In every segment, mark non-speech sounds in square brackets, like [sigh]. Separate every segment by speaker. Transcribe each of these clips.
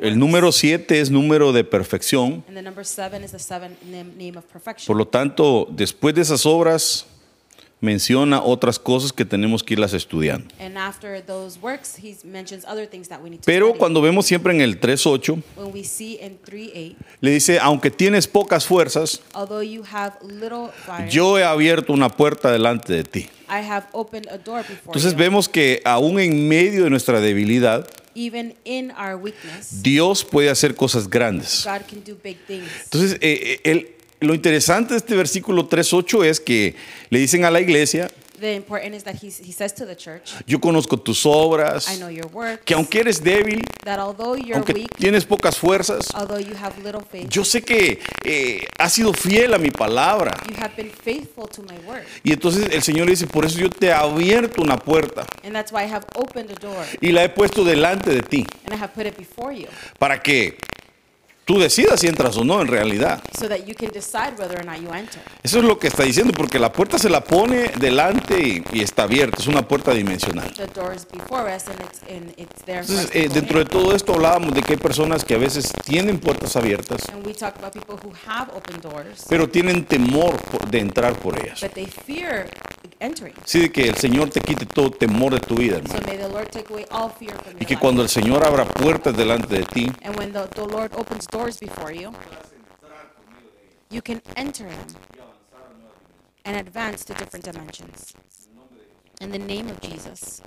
Speaker 1: El número 7 es número de perfección.
Speaker 2: And the number seven is the seven name, name of perfection.
Speaker 1: Por lo tanto, después de esas obras, menciona otras cosas que tenemos que irlas estudiando.
Speaker 2: works,
Speaker 1: Pero cuando vemos siempre en el 3.8,
Speaker 2: when we see in 3.8,
Speaker 1: le dice, aunque tienes pocas fuerzas,
Speaker 2: fire,
Speaker 1: yo he abierto una puerta delante de ti. Entonces
Speaker 2: you.
Speaker 1: vemos que aún en medio de nuestra debilidad,
Speaker 2: Even in our weakness,
Speaker 1: Dios puede hacer cosas grandes.
Speaker 2: God can do big things.
Speaker 1: Entonces, eh, eh, el- lo interesante de este versículo 3.8 es que le dicen a la iglesia,
Speaker 2: The important is that he, he says to the church,
Speaker 1: yo conozco tus obras,
Speaker 2: I know your works,
Speaker 1: que aunque eres débil,
Speaker 2: that although you're
Speaker 1: aunque
Speaker 2: weak,
Speaker 1: tienes pocas fuerzas,
Speaker 2: although you have little faith,
Speaker 1: yo sé que eh, has sido fiel a mi palabra.
Speaker 2: you have been faithful to my word.
Speaker 1: Y entonces el Señor dice, por eso yo te he abierto una puerta
Speaker 2: And that's why I have opened a door
Speaker 1: y la he puesto delante de ti,
Speaker 2: and I have put it before you
Speaker 1: para que tú decidas si entras o no en realidad.
Speaker 2: so that you can decide whether or not you enter.
Speaker 1: Eso es lo que está diciendo, porque la puerta se la pone delante y, y está abierta, es una puerta dimensional.
Speaker 2: The door is before us and it's, and it's there for
Speaker 1: Entonces,
Speaker 2: us to
Speaker 1: eh,
Speaker 2: go
Speaker 1: dentro de todo esto hablábamos de que hay personas que a veces tienen puertas abiertas,
Speaker 2: And we talk about people who have open doors,
Speaker 1: pero tienen temor por- de entrar por ellas.
Speaker 2: but they fear entering.
Speaker 1: Sí, que el Señor te quite todo temor de tu vida,
Speaker 2: So
Speaker 1: hermano.
Speaker 2: may the Lord take away all fear from
Speaker 1: Y
Speaker 2: your
Speaker 1: que
Speaker 2: life.
Speaker 1: cuando el Señor abra puertas delante de ti,
Speaker 2: And when the, the Lord opens doors before you, you can enter them and advance to different dimensions. In the name of Jesus.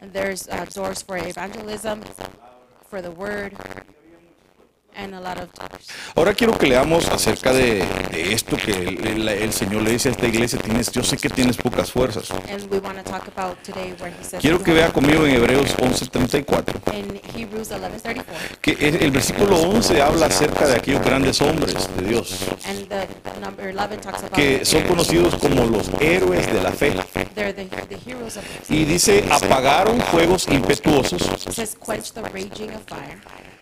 Speaker 2: And there's uh, doors for evangelism, for the word,
Speaker 1: Ahora quiero que leamos acerca de, de esto que el, el- el Señor le dice a esta iglesia, tienes, yo sé que tienes pocas fuerzas.
Speaker 2: And we want to talk about today where he says
Speaker 1: Quiero que vea conmigo en Hebreos 11:34,
Speaker 2: in Hebrews 11:34.
Speaker 1: que el, el versículo 11 habla acerca de aquellos grandes hombres de Dios,
Speaker 2: And the number 11 talks about
Speaker 1: que son conocidos como los héroes de la fe.
Speaker 2: they're the, the heroes of faith.
Speaker 1: Y dice, apagaron fuegos impetuosos,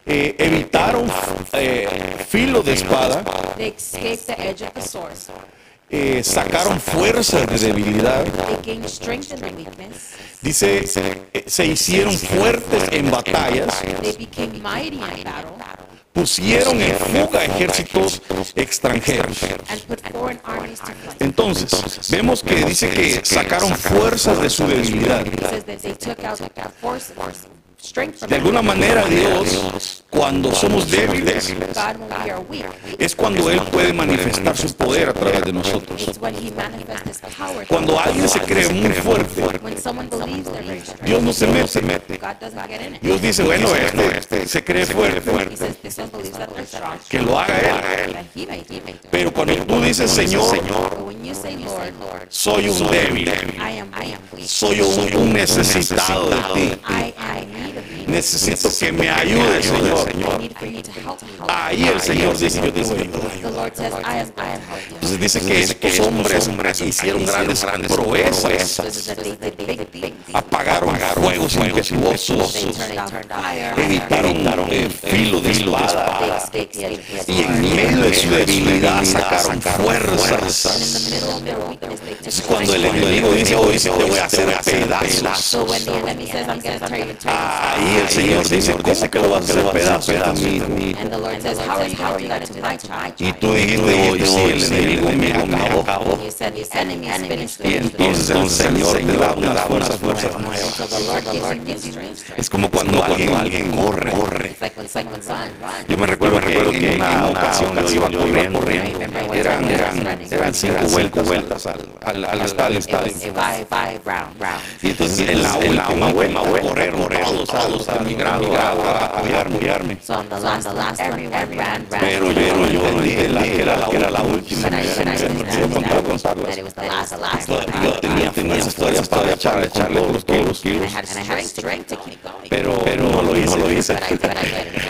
Speaker 1: Eh, evitaron eh, filo de espada,
Speaker 2: They escaped the edge of the sword.
Speaker 1: eh, sacaron fuerzas de debilidad.
Speaker 2: They gained strength in the weakness.
Speaker 1: Dice, eh, se hicieron fuertes en batallas,
Speaker 2: They became mighty in battle
Speaker 1: pusieron en fuga ejércitos extranjeros.
Speaker 2: and put foreign armies to flight.
Speaker 1: Entonces, vemos que dice que sacaron fuerzas de su debilidad.
Speaker 2: It says that they took out force, strength from
Speaker 1: De alguna manera Dios, cuando somos débiles, es cuando Él puede manifestar su poder a través de nosotros. Cuando alguien se cree muy fuerte, Dios no se mete. Dios dice, bueno, este se cree fuerte, que lo haga Él. Pero cuando tú dices, Señor, soy un débil, soy un necesitado de ti, Necesito que me ayudes, Señor. Ahí el Señor dice, yo te voy a ayudar. Entonces dice que estos hombres hicieron grandes proezas,
Speaker 2: big things.
Speaker 1: apagaron fuegos impetuosos, evitaron eh, filo de espada y en medio de su debilidad sacaron fuerzas. cuando el enemigo dice, hoy te voy a hacer pedazos. Ahí el Señor dice, ¿cómo que lo vas a hacer pedazos a mí? Y tú dijiste, hoy sí, el enemigo me acabó. Y entonces el Señor te da unas fuerzas, nuevas. Es como cuando alguien, corre, corre. Yo me recuerdo, recuerdo que en una ocasión yo iba corriendo, corriendo. Eran, eran, eran cinco vueltas, vueltas al, al, al estadio. Y entonces en la última vuelta, correr, correr, todos, todos a mi grado, a apoyarme, [laughs] apoyarme.
Speaker 2: So on the last, the last one, everyone ran, ran.
Speaker 1: Pero yo, yo dije que era la, última. Contar, contarlas. Yo tenía, tenía historias para echarle, echarle los kilos.
Speaker 2: had strength, strength to keep going.
Speaker 1: Pero, pero no lo hice, no lo hice.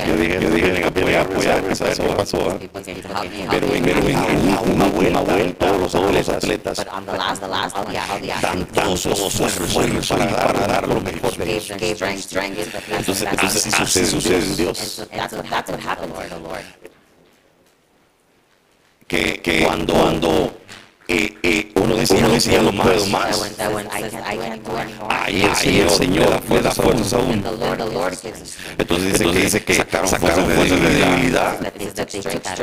Speaker 1: Yo dije, yo dije, en apoyar, apoyar, eso pasó. ¿eh?
Speaker 2: People came to help me, help
Speaker 1: Pero en, la última vuelta, todos los atletas. Dan todos sus esfuerzos para dar lo mejor de ellos. Entonces,
Speaker 2: That's
Speaker 1: así
Speaker 2: what
Speaker 1: sucede, sucede en Dios. Que, que cuando, cuando eh, eh, uno dice, uno no puedo
Speaker 2: That
Speaker 1: más. Ahí el Señor, da fuerzas a
Speaker 2: And
Speaker 1: uno.
Speaker 2: the Lord, the Lord gives us strength.
Speaker 1: Entonces dice que, dice que sacaron, fuerzas de debilidad.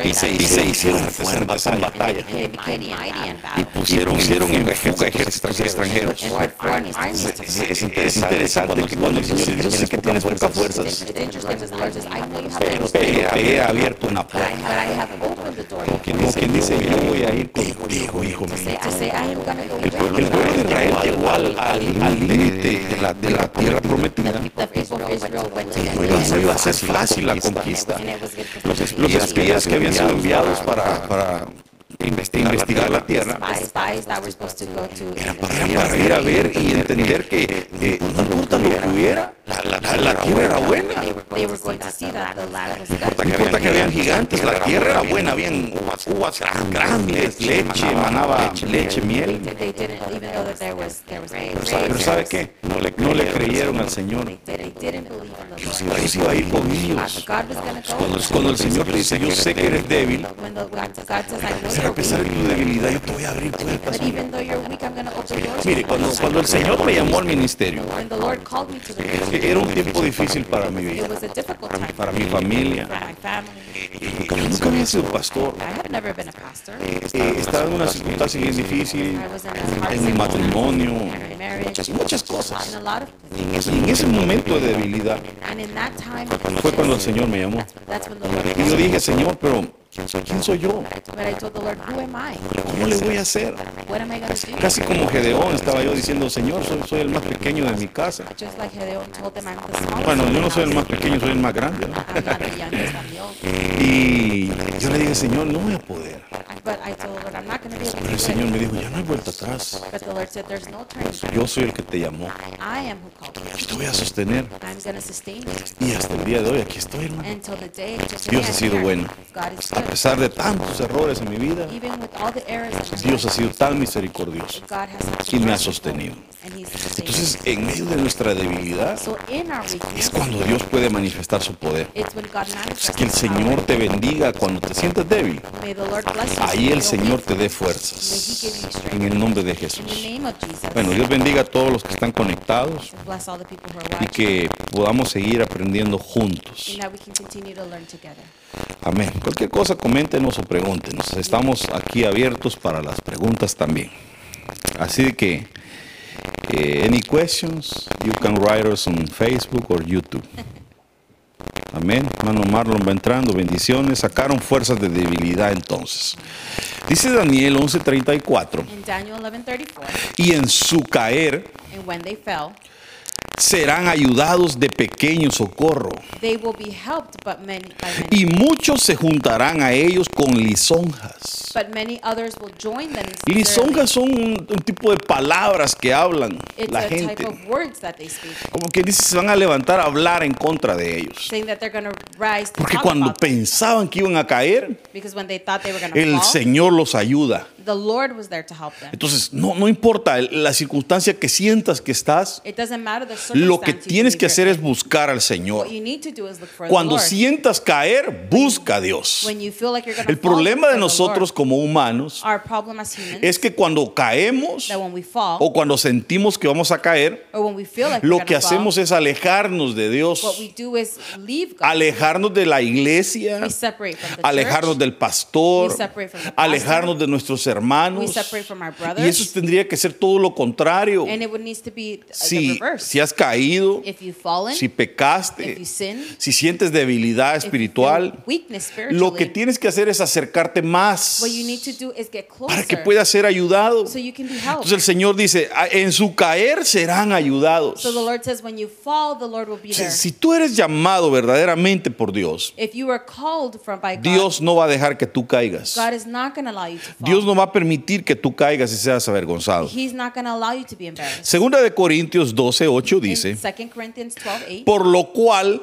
Speaker 1: Y se, y se hicieron fuertes en batalla. Y pusieron, pusieron en ejércitos extranjeros. Es, es interesante que cuando el Señor dice, que tienes pocas fuerzas, pero te he abierto una puerta. Como quien dice, yo voy a ir contigo, hijo mío. El pueblo de Israel llegó al, límite de la, de la tierra prometida. No iba, a ser fácil la conquista. Los, es- los espías que habían sido enviados para, para investigar, la tierra. era para ir a ver y entender que eh, no importa lo que hubiera, la, la- la tierra era buena.
Speaker 2: they were, they were going to see that the land was
Speaker 1: No
Speaker 2: good.
Speaker 1: importa que habían gigantes, la tierra era buena, habían uvas, uvas grandes, leche, manaba leche, miel. Pero sabe, pero ¿sabe qué? No le, le creyeron al Señor. Dios iba, a ir con ellos. Cuando, cuando el Señor te dice, yo sé que eres débil, pero a pesar de tu debilidad, yo te voy a abrir puertas.
Speaker 2: but even though you're weak, I'm gonna open doors.
Speaker 1: Mire, cuando, cuando el Señor me llamó al ministerio, Era un tiempo difícil para mi
Speaker 2: it
Speaker 1: vida,
Speaker 2: was a difficult time
Speaker 1: para mi familia.
Speaker 2: for my family.
Speaker 1: Yo nunca había sido pastor.
Speaker 2: I had never been a pastor.
Speaker 1: Eh, estaba en una circunstancia bien difícil,
Speaker 2: I was in a hard
Speaker 1: en mi matrimonio, muchas, muchas cosas. Y en ese, en ese momento de debilidad
Speaker 2: and in that time
Speaker 1: fue cuando el Señor me llamó.
Speaker 2: that's when the Lord
Speaker 1: Y yo dije, Señor, pero ¿quién soy yo?
Speaker 2: who am I?
Speaker 1: ¿Cómo le voy a hacer? Casi como Gedeón estaba yo diciendo, Señor, soy, soy el más pequeño de mi casa. Bueno, yo no soy el más pequeño, soy el más grande. ¿no? Y yo le dije, Señor, no voy a poder. Pero el Señor me dijo, ya no hay vuelta atrás. Yo soy el que te llamó. Yo te voy a sostener. Y hasta el día de hoy aquí estoy, hermano. Dios ha sido bueno. Pesar de tantos errores en mi vida, Dios ha sido tan misericordioso. Y me ha sostenido. Entonces, en medio de nuestra debilidad, es cuando Dios puede manifestar su poder. Es que el. Señor te bendiga cuando te sientas débil. Ahí el Señor te dé fuerzas. En el nombre de Jesús. Bueno, Dios bendiga a todos los que están conectados y que podamos seguir aprendiendo juntos. Amén. Cualquier cosa, coméntenos o pregúntenos. Estamos aquí abiertos para las preguntas también. Así que, eh, any questions, you can write us on Facebook or YouTube. Amén. Hermano Marlon va entrando. Bendiciones. Sacaron fuerzas de debilidad entonces. Dice Daniel 11:34.
Speaker 2: In Daniel 11:34,
Speaker 1: Y en su caer
Speaker 2: and when they fell,
Speaker 1: serán ayudados de pequeño socorro.
Speaker 2: they will be helped, but many, by many,
Speaker 1: Y muchos se juntarán a ellos con lisonjas.
Speaker 2: but many others will join them.
Speaker 1: Lisonjas son un, un tipo de palabras que hablan
Speaker 2: It's
Speaker 1: la
Speaker 2: a type
Speaker 1: gente.
Speaker 2: of words that they speak,
Speaker 1: Como que dice, se van a levantar a hablar en contra de ellos.
Speaker 2: that rise to
Speaker 1: Porque cuando pensaban que iban a caer,
Speaker 2: when they they were
Speaker 1: el
Speaker 2: fall,
Speaker 1: Señor los ayuda.
Speaker 2: the Lord was there to help them.
Speaker 1: Entonces, no, no importa la circunstancia que sientas que estás,
Speaker 2: It doesn't matter the
Speaker 1: lo que tienes que hacer es buscar al Señor. Cuando sientas caer, busca a Dios. El problema de nosotros como humanos es que cuando caemos o cuando sentimos que vamos a caer, lo que hacemos es alejarnos de Dios, alejarnos de la iglesia, alejarnos del pastor, alejarnos de nuestros hermanos. Y eso tendría que ser todo lo contrario.
Speaker 2: and
Speaker 1: Si, has caído,
Speaker 2: fallen,
Speaker 1: si pecaste,
Speaker 2: sin,
Speaker 1: si sientes debilidad espiritual, lo que tienes que hacer es acercarte más para que puedas ser ayudado.
Speaker 2: so.
Speaker 1: Entonces el Señor dice, "Ah, en su caer serán ayudados.
Speaker 2: so the Lord says, when you fall, the Lord will be
Speaker 1: Si, si tú eres llamado verdaderamente por Dios,
Speaker 2: if you are called from by God,
Speaker 1: Dios no va a dejar que tú caigas. Dios no va a permitir que tú caigas y seas avergonzado.
Speaker 2: He's not going to allow you to be embarrassed.
Speaker 1: Segunda de Corintios 12, 8
Speaker 2: In
Speaker 1: dice,
Speaker 2: 2 Corinthians 12, 8,
Speaker 1: por lo cual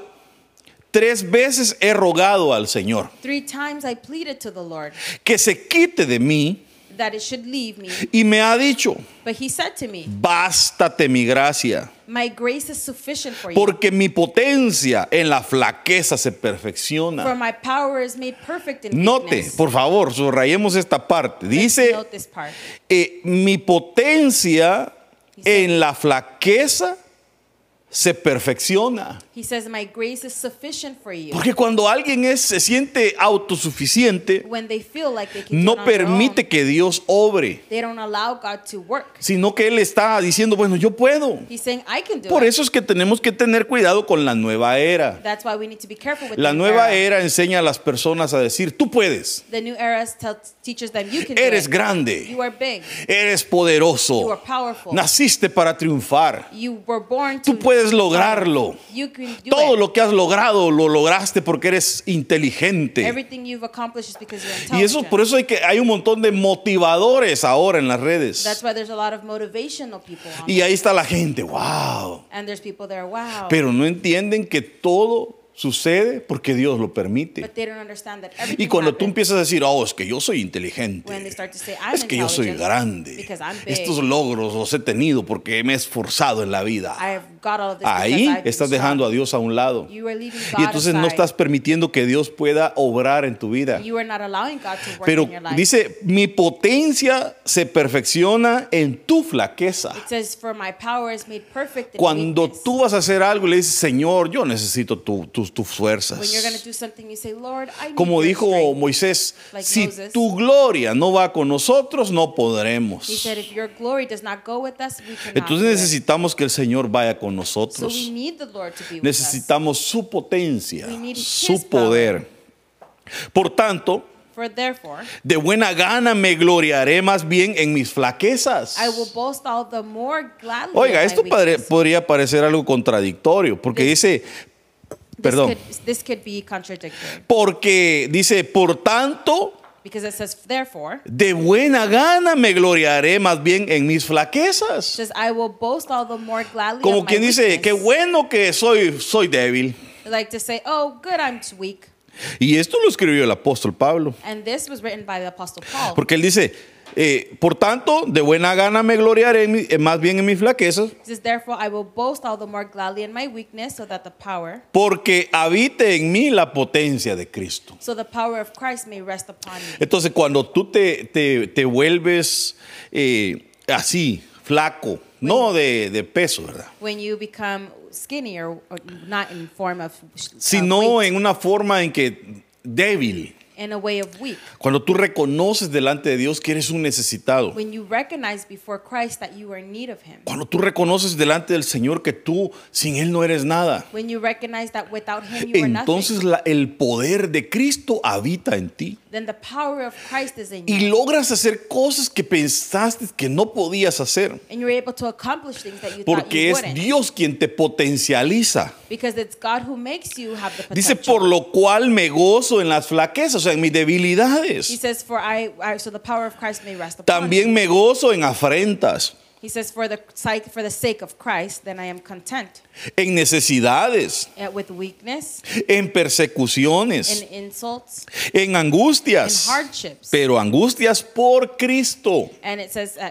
Speaker 1: tres veces he rogado al Señor
Speaker 2: three times I pleaded to the Lord
Speaker 1: que se quite de mí
Speaker 2: that it should leave me.
Speaker 1: y me ha dicho,
Speaker 2: But he said to me,
Speaker 1: bástate mi gracia,
Speaker 2: My grace is sufficient for you.
Speaker 1: porque mi potencia en la flaqueza se
Speaker 2: For
Speaker 1: perfecciona.
Speaker 2: my power is made perfect in
Speaker 1: Note,
Speaker 2: weakness.
Speaker 1: por favor, subrayemos esta parte. Dice,
Speaker 2: part.
Speaker 1: eh, mi potencia en la flaqueza se perfecciona.
Speaker 2: He says, My grace is sufficient for you.
Speaker 1: Porque cuando alguien es, se siente autosuficiente,
Speaker 2: When they feel like they can do
Speaker 1: no
Speaker 2: it on their
Speaker 1: permite
Speaker 2: own,
Speaker 1: que Dios obre,
Speaker 2: they don't allow God to work.
Speaker 1: sino que Él está diciendo, bueno, yo puedo.
Speaker 2: He's saying, I can do
Speaker 1: Por
Speaker 2: it.
Speaker 1: eso es que tenemos que tener cuidado con la nueva era.
Speaker 2: That's why we need to be careful with
Speaker 1: La
Speaker 2: the new
Speaker 1: nueva
Speaker 2: era.
Speaker 1: era enseña a las personas a decir, tú puedes,
Speaker 2: The new era tell, teaches them you can do
Speaker 1: eres
Speaker 2: it.
Speaker 1: grande,
Speaker 2: You are big.
Speaker 1: eres
Speaker 2: You
Speaker 1: poderoso,
Speaker 2: are powerful.
Speaker 1: naciste para triunfar.
Speaker 2: You were born to
Speaker 1: Tú puedes lograrlo.
Speaker 2: You can do
Speaker 1: Todo
Speaker 2: it.
Speaker 1: lo que has logrado lo lograste porque eres inteligente. Y eso por eso hay que hay un montón de motivadores ahora en las
Speaker 2: That's
Speaker 1: redes.
Speaker 2: why there's a lot of
Speaker 1: Y ahí está la gente, wow.
Speaker 2: And there, wow.
Speaker 1: Pero no entienden que todo sucede porque Dios lo permite. Y cuando tú empiezas a decir, oh, es que yo soy inteligente,
Speaker 2: when they start to say,
Speaker 1: es que yo soy grande, estos logros los he tenido porque me he esforzado en la vida. Ahí estás dejando a. Dios a un lado. Y entonces no estás permitiendo que Dios pueda obrar en tu vida. Pero dice, mi potencia se perfecciona en tu flaqueza.
Speaker 2: it says, for my power is made perfect in
Speaker 1: Cuando tú vas a hacer algo le dices, Señor, yo necesito tu- tus tus fuerzas.
Speaker 2: When you're going to do something, you say, Lord, I need
Speaker 1: Como dijo
Speaker 2: strength.
Speaker 1: Moisés,
Speaker 2: Like
Speaker 1: si
Speaker 2: Moses.
Speaker 1: tu gloria no va con nosotros, no podremos.
Speaker 2: He said, if your glory does not go with us, we cannot
Speaker 1: Entonces necesitamos que el Señor vaya con nosotros. Necesitamos su potencia, su poder. Por tanto, de buena gana me gloriaré más bien en mis flaquezas. Oiga, esto padre- podría parecer algo contradictorio, porque dice,
Speaker 2: This
Speaker 1: perdón,
Speaker 2: could, this could be contradictory
Speaker 1: porque dice, por tanto,
Speaker 2: because it says, therefore,
Speaker 1: de buena gana me gloriaré más bien en mis flaquezas.
Speaker 2: says, I will boast all the more gladly
Speaker 1: Como
Speaker 2: of my
Speaker 1: quien dice, qué bueno que soy, soy débil.
Speaker 2: Like to say, oh, good, I'm weak.
Speaker 1: Y esto lo escribió el apóstol Pablo,
Speaker 2: And this was written by the Apostle Paul.
Speaker 1: porque él dice, eh, por tanto, de buena gana me gloriaré en mi- eh, más bien en mis flaquezas,
Speaker 2: says, therefore, I will boast all the more gladly in my weakness, so that the power,
Speaker 1: porque habite en mí la potencia de Cristo.
Speaker 2: so the power of Christ may rest upon me.
Speaker 1: Entonces, cuando tú te, te- te vuelves eh, así, flaco, no de, de peso, ¿verdad?
Speaker 2: When you become skinny or, or not in form of, uh,
Speaker 1: Sino
Speaker 2: weight,
Speaker 1: en una forma en que débil.
Speaker 2: In a way of weak.
Speaker 1: Cuando tú reconoces delante de Dios que eres un necesitado.
Speaker 2: When you recognize before Christ that you are in need of Him.
Speaker 1: Cuando tú reconoces delante del Señor que tú sin Él no eres nada.
Speaker 2: When you recognize that without Him you are
Speaker 1: Entonces
Speaker 2: nothing.
Speaker 1: la- el poder de Cristo habita en ti.
Speaker 2: Then the power of Christ is in
Speaker 1: Y
Speaker 2: you.
Speaker 1: logras hacer cosas que pensaste que no podías hacer.
Speaker 2: And you're able to accomplish things that you thought
Speaker 1: Porque
Speaker 2: you
Speaker 1: es
Speaker 2: wouldn't.
Speaker 1: Dios quien te potencializa.
Speaker 2: Because it's God who makes you have the potential.
Speaker 1: Dice, por lo cual me gozo en las flaquezas, en mis
Speaker 2: He
Speaker 1: debilidades.
Speaker 2: says, for I, I, so the power of Christ may rest upon
Speaker 1: También
Speaker 2: me.
Speaker 1: gozo en afrentas,
Speaker 2: He says, for the sake, for the sake of Christ, then I am content.
Speaker 1: en necesidades,
Speaker 2: Uh, with weakness,
Speaker 1: en persecuciones,
Speaker 2: in insults,
Speaker 1: en
Speaker 2: in
Speaker 1: angustias,
Speaker 2: hardships.
Speaker 1: pero angustias por Cristo.
Speaker 2: And it says, uh,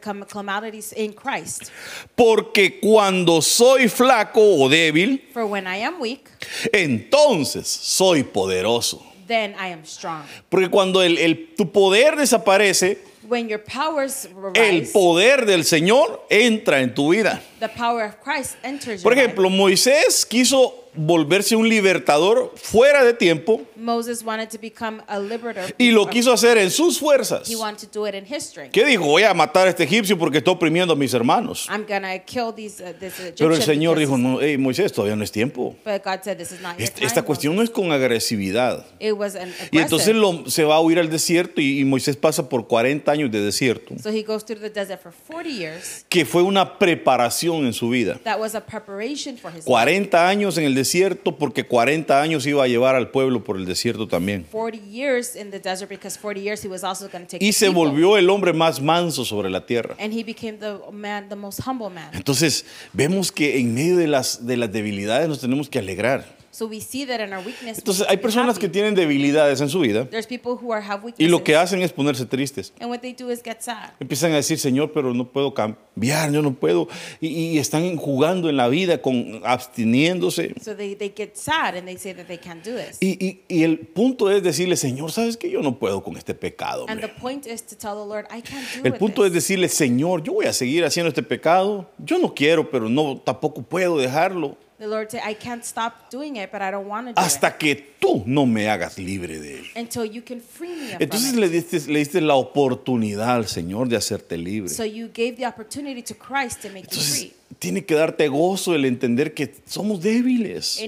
Speaker 2: cam- calamities in Christ.
Speaker 1: Porque cuando soy flaco o débil,
Speaker 2: For when I am weak,
Speaker 1: entonces soy poderoso.
Speaker 2: Then I am strong.
Speaker 1: Porque cuando el, el- tu poder desaparece,
Speaker 2: When your powers
Speaker 1: el poder del Señor entra en tu vida.
Speaker 2: The power of Christ enters
Speaker 1: Por ejemplo, Moisés quiso volverse un libertador fuera de tiempo
Speaker 2: Moses wanted to become a liberator.
Speaker 1: y lo quiso hacer en sus fuerzas.
Speaker 2: He wanted to do it in his strength.
Speaker 1: ¿Qué dijo? Voy a matar a este egipcio porque está oprimiendo a mis hermanos.
Speaker 2: I'm gonna kill these uh, this Egyptian.
Speaker 1: Pero el Señor dijo, no, hey, Moisés, todavía no es tiempo.
Speaker 2: But God said this is not your
Speaker 1: Este-
Speaker 2: time.
Speaker 1: Esta cuestión no es con agresividad.
Speaker 2: It was an
Speaker 1: Y entonces lo- se va a huir al desierto y, y Moisés pasa por 40 años de desierto,
Speaker 2: So he goes through the desert for 40 years.
Speaker 1: que fue una preparación en su vida.
Speaker 2: That was a preparation for his life.
Speaker 1: 40 años en el desierto porque 40 años iba a llevar al pueblo por el desierto también.
Speaker 2: 40 years in the desert because 40 years he was also going to take
Speaker 1: Y se volvió el hombre más manso sobre la tierra.
Speaker 2: and he became the man the most humble man.
Speaker 1: Entonces vemos que en medio de las, de las debilidades nos tenemos que alegrar.
Speaker 2: So we see that in our weakness. we
Speaker 1: Entonces hay personas que tienen debilidades en su vida
Speaker 2: There's people who are have
Speaker 1: y
Speaker 2: weaknesses.
Speaker 1: lo que hacen es ponerse tristes.
Speaker 2: and what they do is get sad.
Speaker 1: Empiezan a decir, Señor, pero no puedo cambiar, yo no puedo. Y, y están jugando en la vida, con, abstiniéndose.
Speaker 2: So they, they get sad and they say that they can't do this.
Speaker 1: Y, el punto es decirle, Señor, ¿sabes que yo no puedo con este pecado?
Speaker 2: and the
Speaker 1: hombre?"
Speaker 2: point is to tell the Lord, I can't do
Speaker 1: El punto es decirle, Señor, yo voy a seguir haciendo este pecado. Yo no quiero, pero no tampoco puedo dejarlo
Speaker 2: The Lord said, I can't stop doing it, but I don't want to do it.
Speaker 1: hasta que tú no me hagas libre de él.
Speaker 2: Until you can free me from
Speaker 1: Entonces
Speaker 2: it.
Speaker 1: le diste, le diste la oportunidad al Señor de hacerte libre.
Speaker 2: So you gave the opportunity to Christ to make you
Speaker 1: Entonces
Speaker 2: free.
Speaker 1: Tiene que darte gozo el entender que somos débiles,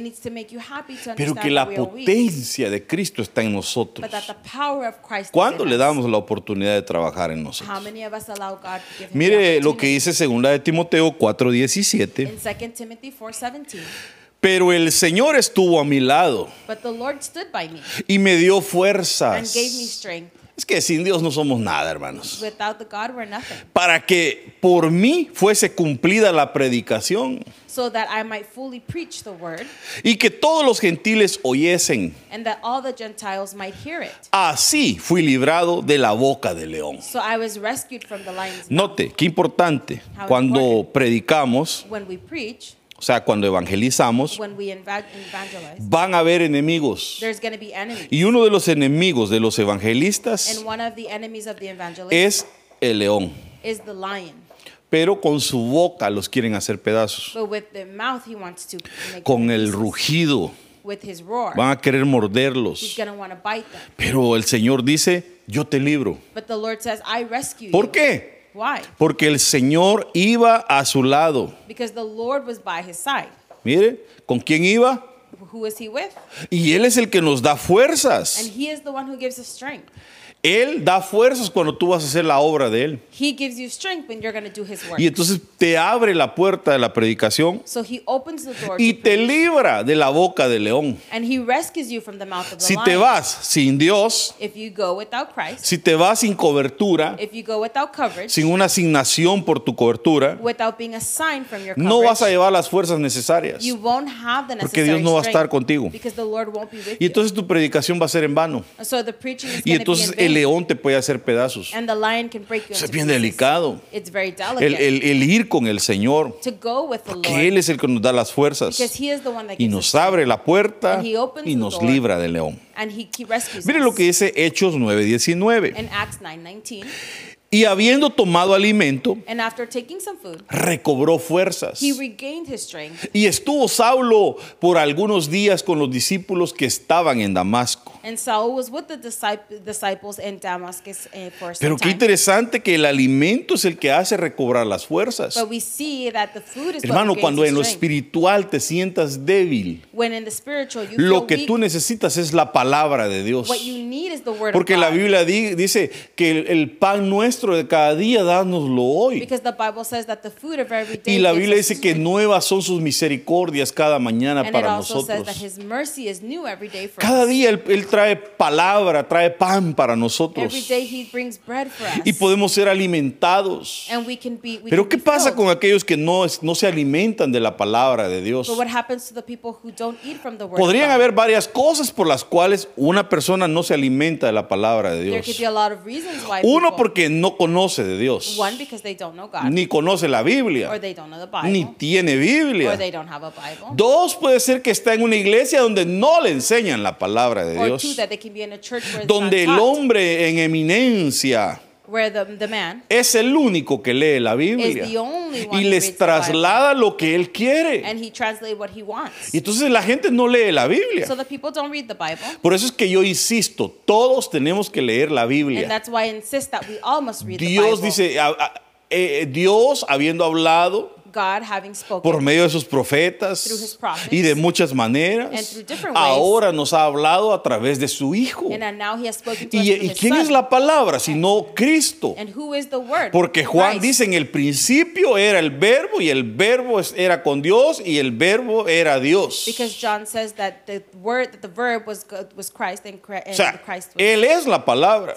Speaker 1: pero que la potencia de Cristo está en nosotros. ¿Cuándo le damos la oportunidad de trabajar en
Speaker 2: How
Speaker 1: nosotros?
Speaker 2: many of us allow God to give him the
Speaker 1: Mire lo que dice segunda de Timoteo 4:17.
Speaker 2: in 2 Timothy 4:17.
Speaker 1: Pero el Señor estuvo a mi lado
Speaker 2: But the Lord stood by me
Speaker 1: y me dio fuerzas. Es que sin Dios no somos nada, hermanos.
Speaker 2: Without the God, we're nothing.
Speaker 1: Para que por mí fuese cumplida la predicación
Speaker 2: So that I might fully preach the word
Speaker 1: y que todos los gentiles oyesen.
Speaker 2: and that all the Gentiles might hear it.
Speaker 1: Así fui librado de la boca del león.
Speaker 2: So I was rescued from the lion's.
Speaker 1: Note, qué importante,
Speaker 2: How
Speaker 1: cuando
Speaker 2: important.
Speaker 1: predicamos,
Speaker 2: When we preach,
Speaker 1: o sea, cuando evangelizamos, van a haber enemigos. Y uno de los enemigos de los evangelistas es el león.
Speaker 2: is the lion.
Speaker 1: Pero con su boca los quieren hacer pedazos. Con el rugido
Speaker 2: With his roar,
Speaker 1: van a querer morderlos.
Speaker 2: going to want to bite them.
Speaker 1: Pero el Señor dice, yo te libro.
Speaker 2: But the Lord says, I rescue
Speaker 1: ¿Por
Speaker 2: you.
Speaker 1: qué?
Speaker 2: Why?
Speaker 1: Porque el Señor iba a su lado.
Speaker 2: Because the Lord was by his side.
Speaker 1: Mire, ¿con quién iba?
Speaker 2: Who is he with?
Speaker 1: Y Él es el que nos da
Speaker 2: And
Speaker 1: fuerzas.
Speaker 2: he is the one who gives us strength.
Speaker 1: Él da fuerzas cuando tú vas a hacer la obra de Él.
Speaker 2: He gives you strength when you're going to do his work.
Speaker 1: Y entonces te abre la puerta de la predicación
Speaker 2: So he opens the door
Speaker 1: y
Speaker 2: to
Speaker 1: te
Speaker 2: preach,
Speaker 1: libra de la boca del león.
Speaker 2: and he rescues you from the mouth of the
Speaker 1: Si
Speaker 2: lion.
Speaker 1: te vas sin Dios,
Speaker 2: If you go without Christ,
Speaker 1: si te vas sin cobertura,
Speaker 2: if you go without coverage,
Speaker 1: sin una asignación por tu cobertura,
Speaker 2: without being assigned from your coverage,
Speaker 1: no vas a llevar las fuerzas necesarias.
Speaker 2: you won't have the
Speaker 1: Porque
Speaker 2: necessary
Speaker 1: Dios no va a estar contigo.
Speaker 2: because the Lord won't be with
Speaker 1: Y entonces tu predicación va a ser en vano.
Speaker 2: So the preaching is
Speaker 1: Y
Speaker 2: be
Speaker 1: entonces el león te puede hacer pedazos.
Speaker 2: and the lion can break you
Speaker 1: Eso es bien delicado.
Speaker 2: It's very delicate
Speaker 1: El, el- el ir con el Señor.
Speaker 2: to go with the
Speaker 1: Que
Speaker 2: Lord
Speaker 1: Él es el que nos da las fuerzas. Y nos abre la puerta y nos libra del león. Mire lo que dice Hechos 9:19.
Speaker 2: in Acts 9:19
Speaker 1: Y habiendo tomado alimento,
Speaker 2: and after taking some food
Speaker 1: recobró fuerzas.
Speaker 2: he regained his strength
Speaker 1: Y estuvo Saulo por algunos días con los discípulos que estaban en Damasco.
Speaker 2: And Saul was with the discip- disciples in Damascus for some
Speaker 1: Pero qué interesante que el alimento es el que hace recobrar las fuerzas.
Speaker 2: But we see that the food is
Speaker 1: Hermano, cuando en lo espiritual te sientas débil,
Speaker 2: when in the spiritual you
Speaker 1: lo que
Speaker 2: weak,
Speaker 1: tú necesitas es la palabra de Dios.
Speaker 2: what you need is the word
Speaker 1: Porque
Speaker 2: of
Speaker 1: la
Speaker 2: God.
Speaker 1: Biblia di- dice que el, el pan nuestro de cada día, dánoslo hoy.
Speaker 2: because the Bible says that the food of every day
Speaker 1: Y la Biblia dice que nuevas son sus misericordias cada mañana para
Speaker 2: also says that
Speaker 1: nosotros.
Speaker 2: his mercy is new every day for
Speaker 1: Cada día él, Él trae palabra, trae pan para nosotros. Y podemos ser alimentados.
Speaker 2: and we can be
Speaker 1: Pero ¿qué pasa con aquellos que no, no se alimentan de la palabra de Dios?
Speaker 2: But what happens to the people who don't eat from the word
Speaker 1: Podrían haber varias cosas por las cuales una persona no se alimenta de la palabra de Dios. Uno porque no conoce de Dios,
Speaker 2: one because they don't know God
Speaker 1: ni conoce la Biblia,
Speaker 2: they don't know the Bible
Speaker 1: ni tiene
Speaker 2: or
Speaker 1: Biblia.
Speaker 2: they don't have a Bible
Speaker 1: Dos puede ser que está en una iglesia donde no le enseñan la palabra de Dios,
Speaker 2: that they can be in a church where it's
Speaker 1: donde el hombre en eminencia
Speaker 2: where the, the man
Speaker 1: es el único que lee la
Speaker 2: is
Speaker 1: Biblia y
Speaker 2: who
Speaker 1: les
Speaker 2: reads the Bible,
Speaker 1: traslada lo que él quiere.
Speaker 2: and he translates what he wants.
Speaker 1: Y entonces la gente no lee la Biblia.
Speaker 2: So the people don't read the Bible,
Speaker 1: Por eso es que yo insisto, todos tenemos que leer la
Speaker 2: and
Speaker 1: Biblia.
Speaker 2: that's why I insist that we all must read the
Speaker 1: Dios dice, a- a- eh, Dios habiendo hablado
Speaker 2: God having spoken
Speaker 1: por medio de sus profetas
Speaker 2: Through his prophets.
Speaker 1: y de muchas maneras, ahora nos ha hablado a través de su Hijo.
Speaker 2: and then now he has spoken to us
Speaker 1: ¿Y, y
Speaker 2: his
Speaker 1: quién
Speaker 2: son.
Speaker 1: es la palabra sino Cristo?
Speaker 2: and who is the word?
Speaker 1: Porque Juan
Speaker 2: Christ.
Speaker 1: dice en el principio era el verbo y el verbo era con Dios y el verbo era Dios.
Speaker 2: because John says that the word that the verb was God, was Christ and, Chri-
Speaker 1: O sea,
Speaker 2: Christ was
Speaker 1: Él es la palabra.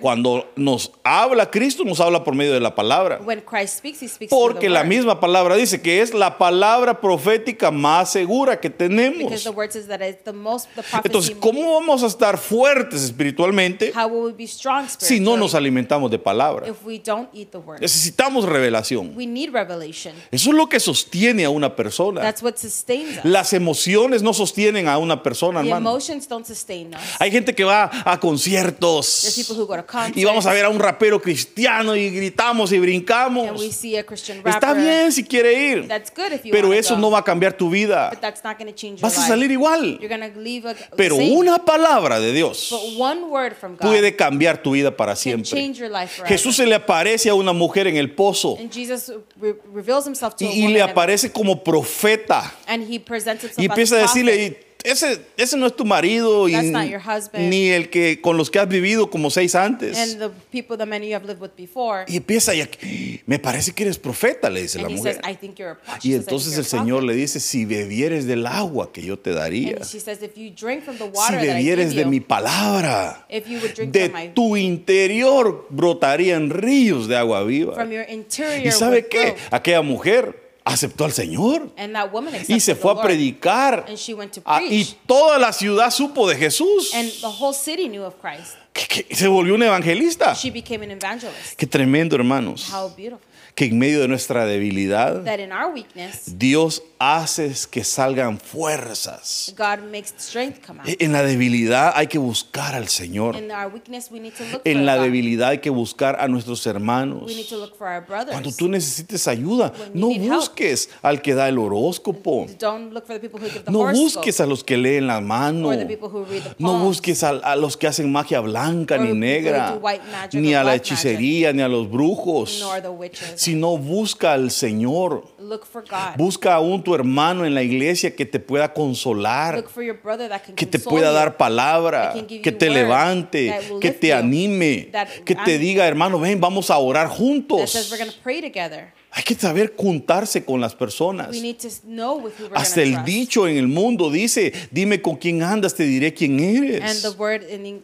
Speaker 1: Cuando nos habla Cristo, nos habla por medio de la palabra.
Speaker 2: when Christ speaks, he speaks through
Speaker 1: Porque la misma palabra dice que es la palabra profética más segura que tenemos.
Speaker 2: the word says that it's the most, the prophecy.
Speaker 1: Entonces, ¿cómo vamos a estar fuertes espiritualmente
Speaker 2: how will we be strong
Speaker 1: si no nos alimentamos de palabra?
Speaker 2: if we don't eat the word?
Speaker 1: Necesitamos revelación.
Speaker 2: We need revelation.
Speaker 1: Eso es lo que sostiene a una persona.
Speaker 2: That's what sustains us.
Speaker 1: Las emociones no sostienen a una persona,
Speaker 2: The
Speaker 1: hermano.
Speaker 2: emotions don't sustain us.
Speaker 1: Hay gente que va a
Speaker 2: There's
Speaker 1: conciertos
Speaker 2: people who go to concerts.
Speaker 1: y vamos a ver a un rapero cristiano y gritamos y
Speaker 2: and we
Speaker 1: brincamos.
Speaker 2: see a Christian rapper.
Speaker 1: Está bien si quiere ir,
Speaker 2: That's good if you
Speaker 1: pero eso
Speaker 2: go,
Speaker 1: no va a cambiar tu vida.
Speaker 2: But that's not change your
Speaker 1: Vas a
Speaker 2: life.
Speaker 1: salir igual.
Speaker 2: You're to leave a,
Speaker 1: Pero
Speaker 2: same.
Speaker 1: una palabra de Dios
Speaker 2: But one word from God
Speaker 1: puede cambiar tu vida para siempre.
Speaker 2: life.
Speaker 1: Jesús se le aparece a una mujer en el pozo
Speaker 2: and Jesus re- reveals himself to
Speaker 1: y,
Speaker 2: a
Speaker 1: y le aparece como profeta
Speaker 2: and he presents himself
Speaker 1: y empieza a decirle, ese, ese no es tu marido y,
Speaker 2: That's not your husband.
Speaker 1: ni el que con los que has vivido como seis antes.
Speaker 2: and the people, the men you have lived with before.
Speaker 1: Y empieza y me parece que eres profeta, le dice la
Speaker 2: he
Speaker 1: mujer.
Speaker 2: says, I think you're a prophet.
Speaker 1: Y entonces el Señor le dice, si bebieres del agua que yo te daría,
Speaker 2: And she says, if you drink from the
Speaker 1: si
Speaker 2: water that I
Speaker 1: bebieres de
Speaker 2: you,
Speaker 1: mi palabra,
Speaker 2: if you would drink
Speaker 1: de
Speaker 2: my
Speaker 1: tu interior brotarían ríos de agua viva.
Speaker 2: from your interior
Speaker 1: ¿Y sabe
Speaker 2: would
Speaker 1: qué?
Speaker 2: flow.
Speaker 1: Aquella mujer aceptó al Señor
Speaker 2: And that woman
Speaker 1: y se fue a predicar.
Speaker 2: And she went to
Speaker 1: Ah, y toda la ciudad supo de Jesús.
Speaker 2: And the whole city knew of Christ.
Speaker 1: Que- que se volvió un evangelista.
Speaker 2: She became an evangelist.
Speaker 1: Qué tremendo, hermanos.
Speaker 2: How beautiful.
Speaker 1: Que en medio de nuestra debilidad,
Speaker 2: That in our weakness,
Speaker 1: Dios hace que salgan fuerzas.
Speaker 2: God makes strength come out.
Speaker 1: En la debilidad hay que buscar al Señor.
Speaker 2: In our weakness, we need to look for
Speaker 1: En la
Speaker 2: God.
Speaker 1: debilidad hay que buscar a nuestros hermanos.
Speaker 2: We need to look for our brothers.
Speaker 1: Cuando tú necesites ayuda,
Speaker 2: When
Speaker 1: no
Speaker 2: need help.
Speaker 1: busques al que da el horóscopo.
Speaker 2: Don't look for the people who give the
Speaker 1: No
Speaker 2: horoscope
Speaker 1: busques a los que leen la mano.
Speaker 2: or the people who read the
Speaker 1: No
Speaker 2: palms.
Speaker 1: busques a, a los que hacen magia blanca
Speaker 2: Or
Speaker 1: ni negra,
Speaker 2: magic
Speaker 1: ni a la hechicería, ni a los brujos,
Speaker 2: nor the witches.
Speaker 1: Sino busca al Señor.
Speaker 2: Look for God.
Speaker 1: Busca aún tu hermano en la iglesia que te pueda consolar,
Speaker 2: Look for your brother that can
Speaker 1: que te pueda dar palabra,
Speaker 2: that
Speaker 1: que te levante,
Speaker 2: that
Speaker 1: que te anime,
Speaker 2: that
Speaker 1: que te diga, hermano, ven, vamos a orar
Speaker 2: that
Speaker 1: juntos.
Speaker 2: says we're going to pray together.
Speaker 1: Hay que saber juntarse con las personas.
Speaker 2: We need to know with who we're
Speaker 1: Hasta el
Speaker 2: trust.
Speaker 1: dicho en el mundo dice, dime con quién andas, te diré quién eres.
Speaker 2: in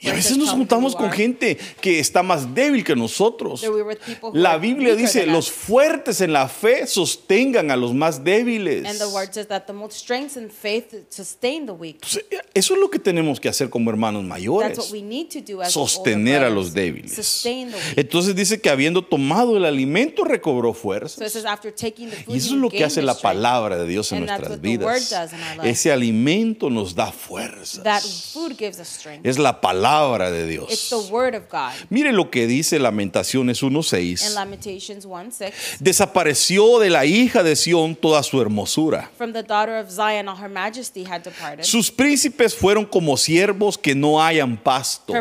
Speaker 1: Y a veces nos
Speaker 2: "Tell me who
Speaker 1: juntamos con
Speaker 2: are."
Speaker 1: gente que está más débil que nosotros.
Speaker 2: We
Speaker 1: La
Speaker 2: are
Speaker 1: Biblia dice, los fuertes en la fe sostengan a los más débiles. Entonces, Eso es lo que tenemos que hacer como hermanos mayores. Sostener a los débiles. Entonces dice que habiendo tomado el alimento recobró
Speaker 2: So the food,
Speaker 1: Y eso es lo que hace la palabra de Dios en nuestras vidas. Ese alimento nos da
Speaker 2: strength.
Speaker 1: Es la palabra de Dios. Mire lo que dice Lamentaciones
Speaker 2: In
Speaker 1: 1.6.
Speaker 2: Lamentations 1 6,
Speaker 1: Desapareció de la hija de Sión toda su hermosura. Sus príncipes fueron como siervos que no hayan pasto.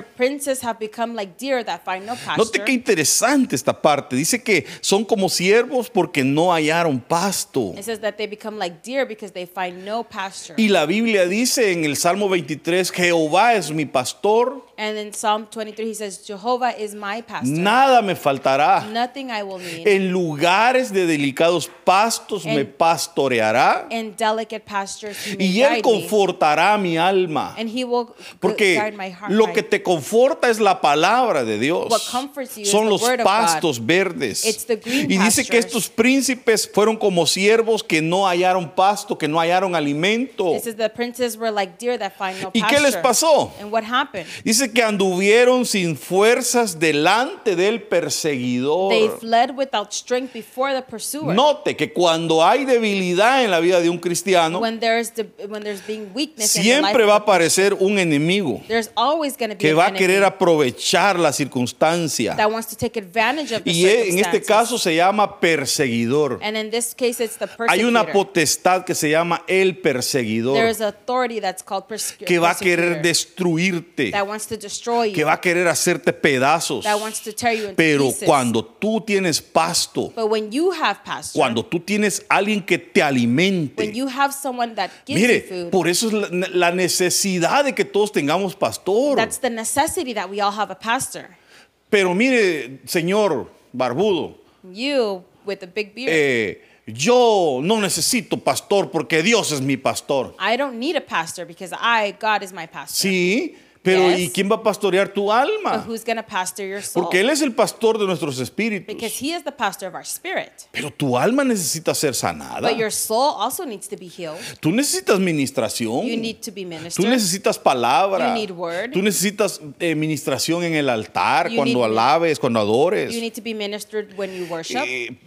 Speaker 1: Note qué interesante esta parte. Dice que son como siervos porque no hallaron pasto.
Speaker 2: It says that they become like deer because they find no pasture.
Speaker 1: Y la Biblia dice en el Salmo 23, Jehová es mi pastor,
Speaker 2: And in Psalm 23, he says, Jehovah is my pastor.
Speaker 1: nada me faltará.
Speaker 2: Nothing I will need.
Speaker 1: En lugares de delicados pastos me
Speaker 2: En-
Speaker 1: pastoreará
Speaker 2: In delicate pastures, he
Speaker 1: y él
Speaker 2: guide me.
Speaker 1: confortará mi alma.
Speaker 2: And he will
Speaker 1: Porque
Speaker 2: my heart.
Speaker 1: lo que te conforta es la palabra de Dios.
Speaker 2: What comforts you is
Speaker 1: Son
Speaker 2: the
Speaker 1: los
Speaker 2: word of
Speaker 1: pastos verdes.
Speaker 2: It's the green
Speaker 1: Y dice que
Speaker 2: pastures.
Speaker 1: estos príncipes fueron como siervos que no hallaron pasto, que no hallaron alimento.
Speaker 2: It says the princes were like deer that find no
Speaker 1: ¿Y
Speaker 2: pasture.
Speaker 1: qué les pasó?
Speaker 2: And what happened?
Speaker 1: Dice que anduvieron sin fuerzas delante del
Speaker 2: They
Speaker 1: perseguidor.
Speaker 2: fled without strength before the pursuer.
Speaker 1: Note que cuando hay debilidad en la vida de un cristiano,
Speaker 2: When there's the, when there's being weakness
Speaker 1: siempre va a aparecer un enemigo
Speaker 2: there's always be
Speaker 1: que va a querer aprovechar la circunstancia.
Speaker 2: that wants to take advantage of the
Speaker 1: Y en este caso se llama perseguidor.
Speaker 2: and in this case it's the
Speaker 1: Hay una potestad que se llama el perseguidor
Speaker 2: authority that's called
Speaker 1: que va a querer destruirte,
Speaker 2: that wants to destroy you,
Speaker 1: que va a querer hacerte pedazos.
Speaker 2: that wants to tear you into
Speaker 1: Pero
Speaker 2: pieces.
Speaker 1: cuando tú tienes pasto,
Speaker 2: but when you have pasture,
Speaker 1: cuando tú tienes alguien que te alimente,
Speaker 2: when you have someone that gives
Speaker 1: mire,
Speaker 2: you food,
Speaker 1: por eso es la, la necesidad de que todos tengamos pastor.
Speaker 2: that's the necessity that we all have a pastor.
Speaker 1: Pero mire, señor barbudo,
Speaker 2: You with the big beard.
Speaker 1: eh, yo no necesito pastor porque Dios es mi pastor.
Speaker 2: I don't need a pastor because I, God is my pastor.
Speaker 1: Sí, Pero
Speaker 2: Yes.
Speaker 1: ¿y quién va a pastorear tu
Speaker 2: But
Speaker 1: alma?
Speaker 2: who's pastor your soul?
Speaker 1: Porque Él es el pastor de nuestros espíritus.
Speaker 2: Because he is the pastor of our spirit.
Speaker 1: Pero tu alma necesita ser sanada.
Speaker 2: But your soul also needs to be healed.
Speaker 1: Tú necesitas ministración.
Speaker 2: You need to be
Speaker 1: Tú
Speaker 2: ministered.
Speaker 1: necesitas palabra.
Speaker 2: You need word.
Speaker 1: Tú necesitas eh, ministración en el altar,
Speaker 2: You
Speaker 1: cuando
Speaker 2: need-
Speaker 1: alabes, cuando adores.
Speaker 2: You need to be ministered when you worship,
Speaker 1: Eh,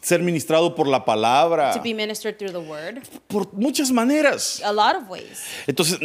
Speaker 1: ser ministrado por la palabra.
Speaker 2: to be ministered through the word,
Speaker 1: Por muchas maneras.
Speaker 2: a lot of ways.
Speaker 1: Entonces,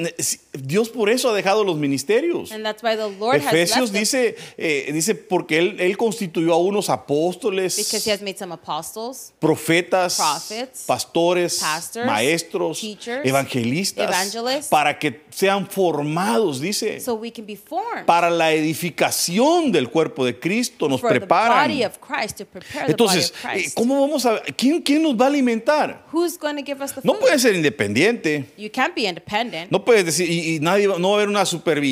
Speaker 1: Dios por eso ha dejado los ministerios.
Speaker 2: And that's why the Lord has
Speaker 1: Efesios
Speaker 2: them,
Speaker 1: dice, eh, dice porque él, él constituyó a unos apóstoles,
Speaker 2: because he has made some apostles,
Speaker 1: profetas,
Speaker 2: prophets,
Speaker 1: pastores,
Speaker 2: pastors,
Speaker 1: maestros,
Speaker 2: teachers,
Speaker 1: evangelistas,
Speaker 2: evangelists,
Speaker 1: para que sean formados, dice,
Speaker 2: so we can be formed
Speaker 1: para la edificación del cuerpo de Cristo, nos
Speaker 2: for the
Speaker 1: preparan.
Speaker 2: body of Christ, to prepare the
Speaker 1: Entonces,
Speaker 2: body of
Speaker 1: eh,
Speaker 2: Christ.
Speaker 1: ¿cómo vamos a, quién, quién nos va a alimentar?
Speaker 2: Who's going to give us the
Speaker 1: No
Speaker 2: food?
Speaker 1: puede ser independiente.
Speaker 2: You can't be independent.
Speaker 1: No puedes decir, y, y nadie, no va a haber una supervisión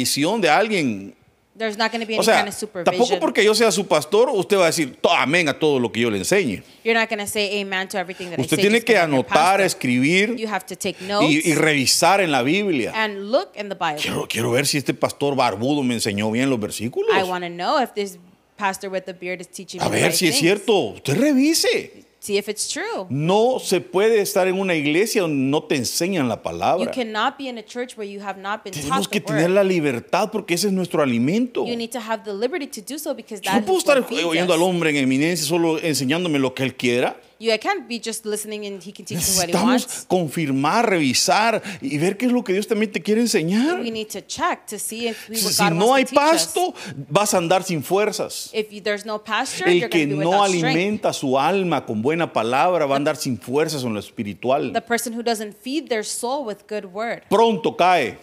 Speaker 1: de alguien.
Speaker 2: There's not going to be
Speaker 1: O
Speaker 2: any
Speaker 1: sea,
Speaker 2: kind of
Speaker 1: tampoco
Speaker 2: supervision.
Speaker 1: porque yo sea su pastor, usted va a decir "To- amén a todo lo que yo le enseñe.
Speaker 2: You're not going to say amen to everything that
Speaker 1: Usted
Speaker 2: I say.
Speaker 1: tiene que anotar, escribir
Speaker 2: You have to take notes
Speaker 1: y, y revisar en la Biblia.
Speaker 2: and look in the Bible.
Speaker 1: Quiero, quiero ver si este pastor barbudo me enseñó bien los versículos.
Speaker 2: I want to know if this pastor with the beard is teaching me
Speaker 1: A
Speaker 2: the
Speaker 1: ver si es cierto. Usted revise.
Speaker 2: See if it's true.
Speaker 1: No se puede estar en una iglesia donde no te enseñan la
Speaker 2: You
Speaker 1: palabra.
Speaker 2: cannot be in a church where you have not been
Speaker 1: Tenemos
Speaker 2: taught
Speaker 1: que
Speaker 2: the
Speaker 1: tener
Speaker 2: word.
Speaker 1: la libertad porque ese es nuestro alimento.
Speaker 2: You need to have the liberty to do so because
Speaker 1: Yo
Speaker 2: that
Speaker 1: no puedo estar oyendo al hombre en eminencia solo enseñándome lo que él quiera.
Speaker 2: You can't be just listening and he can teach what he wants.
Speaker 1: confirmar, revisar y ver qué es lo que Dios también te quiere enseñar.
Speaker 2: We need to check to see if we, what
Speaker 1: Si
Speaker 2: God
Speaker 1: no
Speaker 2: wants
Speaker 1: hay
Speaker 2: to teach us.
Speaker 1: pasto, vas a andar sin fuerzas.
Speaker 2: If there's no pasture,
Speaker 1: El
Speaker 2: you're
Speaker 1: que
Speaker 2: be
Speaker 1: no
Speaker 2: without strength.
Speaker 1: alimenta su alma con buena palabra va a andar sin fuerzas en lo espiritual.
Speaker 2: The person who doesn't feed their soul with good word,
Speaker 1: Pronto cae.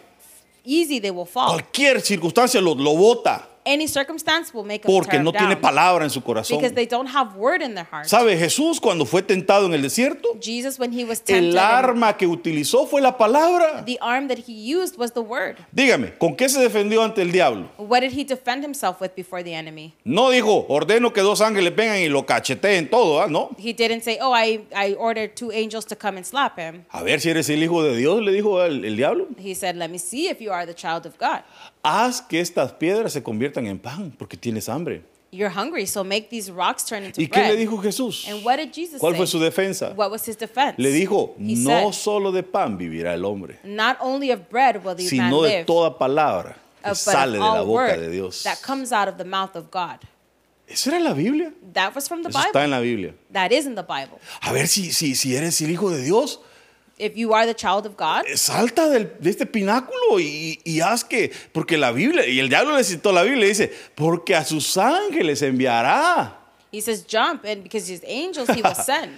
Speaker 2: easy they will fall.
Speaker 1: Cualquier circunstancia lo, lo bota
Speaker 2: Any circumstance will make them
Speaker 1: porque
Speaker 2: tear
Speaker 1: no
Speaker 2: down
Speaker 1: tiene palabra en su corazón.
Speaker 2: because they don't have word in their heart.
Speaker 1: ¿Sabe? Jesús cuando fue tentado en el desierto,
Speaker 2: Jesus, when he was tempted,
Speaker 1: el arma que utilizó fue la palabra.
Speaker 2: the arm that he used was the word.
Speaker 1: Dígame, ¿con qué se defendió ante el diablo?
Speaker 2: What did he defend himself with before the enemy?
Speaker 1: No dijo, ordeno que dos ángeles vengan y lo cacheteen todo, ¿ah? No.
Speaker 2: He didn't say, "Oh, I, I ordered two angels to come and slap him."
Speaker 1: A ver si eres el hijo de Dios, le dijo el, el diablo.
Speaker 2: He said, "Let me see if you are the child of God.
Speaker 1: Haz que estas piedras se conviertan en pan, porque tienes hambre.
Speaker 2: You're hungry, so make these rocks turn into
Speaker 1: ¿Y qué
Speaker 2: bread."
Speaker 1: le dijo Jesús?
Speaker 2: And what did Jesus
Speaker 1: ¿Cuál
Speaker 2: say?
Speaker 1: fue su defensa?
Speaker 2: What was his defense?
Speaker 1: Le dijo,
Speaker 2: He
Speaker 1: no
Speaker 2: said,
Speaker 1: solo de pan vivirá el hombre,
Speaker 2: "Not only of bread will the man
Speaker 1: sino de
Speaker 2: live,
Speaker 1: toda palabra que
Speaker 2: uh, but
Speaker 1: sale
Speaker 2: of
Speaker 1: de la
Speaker 2: all
Speaker 1: boca
Speaker 2: word
Speaker 1: de Dios.
Speaker 2: that comes out of the mouth of God."
Speaker 1: Esa era la Biblia.
Speaker 2: That was from the
Speaker 1: Eso está en
Speaker 2: Bible.
Speaker 1: la Biblia.
Speaker 2: That is in the Bible.
Speaker 1: A ver si, si, si eres el hijo de Dios,
Speaker 2: If you are the child of God,
Speaker 1: eh, salta del- de este pináculo y, y haz que, porque la Biblia, y el diablo le citó la Biblia, dice, porque a sus ángeles enviará.
Speaker 2: he says, "Jump," and because his angels he will [laughs] send.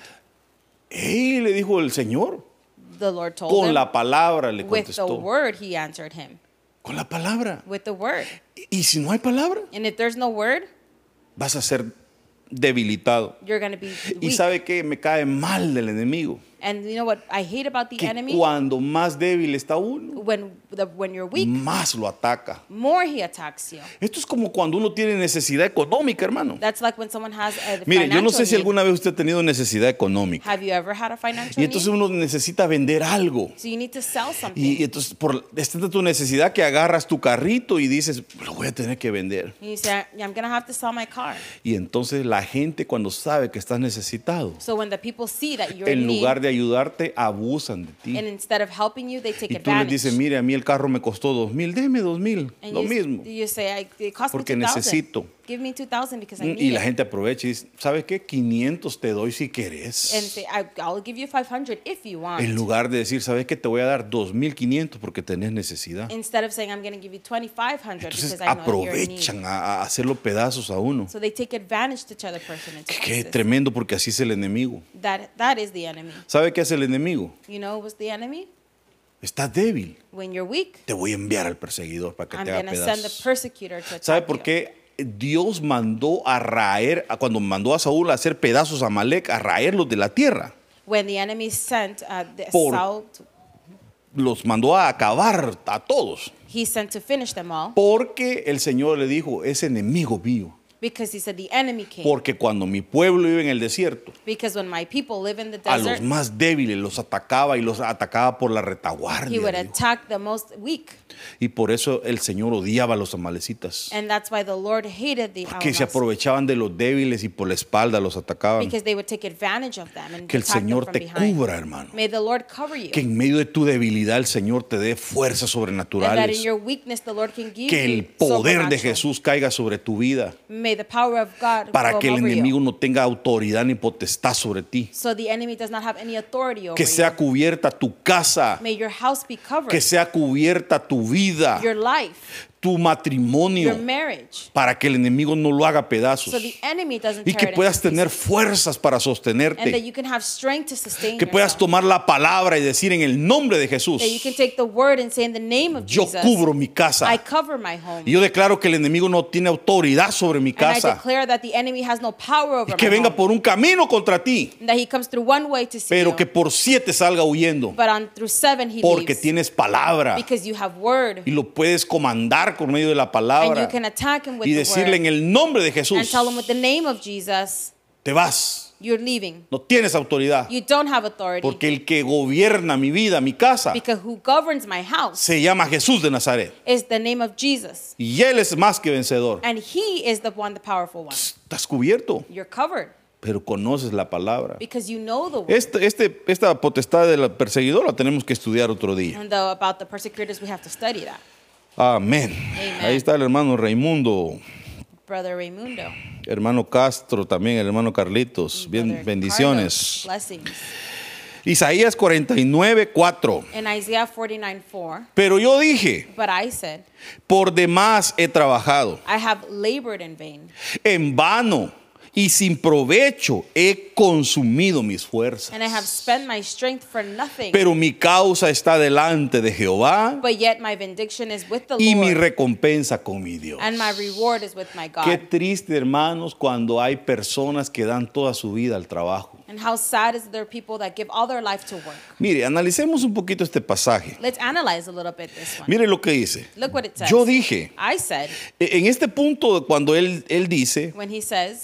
Speaker 1: Y le dijo el Señor,
Speaker 2: The Lord told
Speaker 1: con
Speaker 2: him.
Speaker 1: la palabra le
Speaker 2: With the
Speaker 1: contestó.
Speaker 2: word, he answered him.
Speaker 1: Con la palabra.
Speaker 2: With the word.
Speaker 1: Y si no hay palabra,
Speaker 2: And if there's no word,
Speaker 1: vas a ser debilitado.
Speaker 2: you're be
Speaker 1: Y
Speaker 2: weak.
Speaker 1: sabe que me cae mal del enemigo.
Speaker 2: And you know what I hate about the
Speaker 1: Que
Speaker 2: enemy?
Speaker 1: cuando más débil está uno,
Speaker 2: When, the, when you're weak,
Speaker 1: más lo ataca.
Speaker 2: more he attacks you.
Speaker 1: Esto es como cuando uno tiene necesidad económica, hermano.
Speaker 2: That's like when someone has a
Speaker 1: Mire, yo no sé si
Speaker 2: need.
Speaker 1: alguna vez usted ha tenido necesidad económica.
Speaker 2: Have you ever had a financial
Speaker 1: Y entonces
Speaker 2: need?
Speaker 1: uno necesita vender algo.
Speaker 2: So you need to sell something.
Speaker 1: Y, y entonces, por esta es tu necesidad que agarras tu carrito y dices, lo voy a tener que vender.
Speaker 2: And you say, yeah, I'm going to have to sell my car.
Speaker 1: Y entonces la gente cuando sabe que estás necesitado,
Speaker 2: So when the people see that you're in
Speaker 1: en
Speaker 2: need,
Speaker 1: lugar de ayudarte, abusan de ti.
Speaker 2: and instead of helping you, they take
Speaker 1: Y tú les dices, mire, a mí el carro me costó dos mil, déme dos mil, lo mismo.
Speaker 2: you say,
Speaker 1: Porque
Speaker 2: me 2000
Speaker 1: necesito.
Speaker 2: Give me 2000 because I need
Speaker 1: Y la gente aprovecha y dice, ¿sabes qué? 500 te doy si
Speaker 2: And
Speaker 1: querés.
Speaker 2: say, I, I'll give you 500 if you want.
Speaker 1: En lugar de decir, ¿sabes qué? Te voy a dar 2.500 porque tenés necesidad.
Speaker 2: Instead of saying, I'm going to give you 2500
Speaker 1: Entonces
Speaker 2: because I know you're in
Speaker 1: aprovechan a, a hacerlo pedazos a uno.
Speaker 2: So they take advantage to each other person into
Speaker 1: Qué, tremendo porque así es el enemigo.
Speaker 2: That, that is the enemy.
Speaker 1: ¿Sabe qué hace el enemigo?
Speaker 2: You know what's the enemy?
Speaker 1: Estás débil.
Speaker 2: When you're weak,
Speaker 1: Te voy a enviar al perseguidor para que
Speaker 2: I'm
Speaker 1: te haga
Speaker 2: the
Speaker 1: pedazos.
Speaker 2: persecutor to attack
Speaker 1: ¿Sabe por
Speaker 2: you.
Speaker 1: qué? Dios mandó a raer, cuando mandó a Saúl a hacer pedazos a Amalek, a raerlos de la tierra.
Speaker 2: When the enemy sent uh, the
Speaker 1: Por- Los mandó a acabar a todos.
Speaker 2: he sent to finish them all
Speaker 1: Porque el Señor le dijo, es enemigo mío.
Speaker 2: Because he said the enemy came.
Speaker 1: Porque cuando mi pueblo iba en el desierto,
Speaker 2: because when my people live in the
Speaker 1: a los
Speaker 2: desert,
Speaker 1: más débiles los atacaba y los atacaba por la
Speaker 2: he would
Speaker 1: retaguardia. dijo.
Speaker 2: attack the most weak.
Speaker 1: Y por eso el Señor odiaba a los amalecitas.
Speaker 2: And that's why the Lord hated the
Speaker 1: Que se aprovechaban de los débiles y por la espalda los atacaban.
Speaker 2: because they would take advantage of them and
Speaker 1: Que el Señor te
Speaker 2: behind.
Speaker 1: cubra, hermano.
Speaker 2: May the Lord cover you.
Speaker 1: Que en medio de tu debilidad el Señor te dé fuerzas
Speaker 2: and that in
Speaker 1: sobrenaturales.
Speaker 2: your weakness the Lord can give
Speaker 1: Que el poder de. Jesús caiga sobre tu vida.
Speaker 2: May the power of God
Speaker 1: Para que el
Speaker 2: over
Speaker 1: enemigo
Speaker 2: you.
Speaker 1: no tenga autoridad ni potestad sobre ti.
Speaker 2: So the enemy does not have any authority over
Speaker 1: Que sea
Speaker 2: you.
Speaker 1: cubierta tu casa.
Speaker 2: May your house be covered.
Speaker 1: Que sea cubierta tu vida.
Speaker 2: your life,
Speaker 1: Tu matrimonio. Para que el enemigo no lo haga pedazos.
Speaker 2: So
Speaker 1: Y que puedas tener fuerzas para sostenerte. Que puedas tomar la palabra y decir en el nombre de Jesús. Yo cubro mi casa. Y yo declaro que el enemigo no tiene autoridad sobre mi casa.
Speaker 2: declare that the enemy has no power over
Speaker 1: Y que venga por un camino contra ti.
Speaker 2: and that he comes through one way to see
Speaker 1: Pero que por siete salga huyendo. Porque tienes palabra. Y lo puedes comandar por medio de la
Speaker 2: and you
Speaker 1: palabra.
Speaker 2: can attack him with
Speaker 1: Y decirle en el nombre de
Speaker 2: and
Speaker 1: Jesús.
Speaker 2: tell him with the name of Jesus,
Speaker 1: Te vas.
Speaker 2: you're leaving.
Speaker 1: No tienes autoridad.
Speaker 2: You don't have authority.
Speaker 1: Porque el que gobierna mi vida, mi casa,
Speaker 2: because who governs my house
Speaker 1: se llama Jesús de Nazaret.
Speaker 2: is the name of Jesus.
Speaker 1: Y Él es más que vencedor.
Speaker 2: And he is the one, the powerful one.
Speaker 1: Estás cubierto,
Speaker 2: You're covered
Speaker 1: pero conoces la palabra.
Speaker 2: you know the word.
Speaker 1: Este, este, esta potestad del perseguidor la tenemos que estudiar otro día. Amén.
Speaker 2: Amen.
Speaker 1: Ahí está el hermano Raimundo,
Speaker 2: Brother Raimundo.
Speaker 1: hermano Castro, también el hermano Carlitos. Bien, bendiciones. Isaías 49, 4.
Speaker 2: In Isaiah 49 4,
Speaker 1: Pero yo dije,
Speaker 2: but I said,
Speaker 1: por demás he trabajado,
Speaker 2: I have labored in vain,
Speaker 1: en vano y sin provecho he consumido mis fuerzas.
Speaker 2: and I have spent my strength for nothing.
Speaker 1: Pero mi causa está delante de Jehová
Speaker 2: But yet my vindication is with the
Speaker 1: y mi
Speaker 2: Lord,
Speaker 1: recompensa con mi Dios.
Speaker 2: and my reward is with my
Speaker 1: Qué
Speaker 2: God.
Speaker 1: triste, hermanos, cuando hay personas que dan toda su vida al trabajo.
Speaker 2: And how sad is there people that give all their life to work?
Speaker 1: Mire, analicemos un poquito este pasaje.
Speaker 2: Let's analyze a little bit this one.
Speaker 1: Mire lo que dice.
Speaker 2: Look what it says.
Speaker 1: Yo dije,
Speaker 2: I said,
Speaker 1: e- en este punto, cuando él, él dice,
Speaker 2: when he says,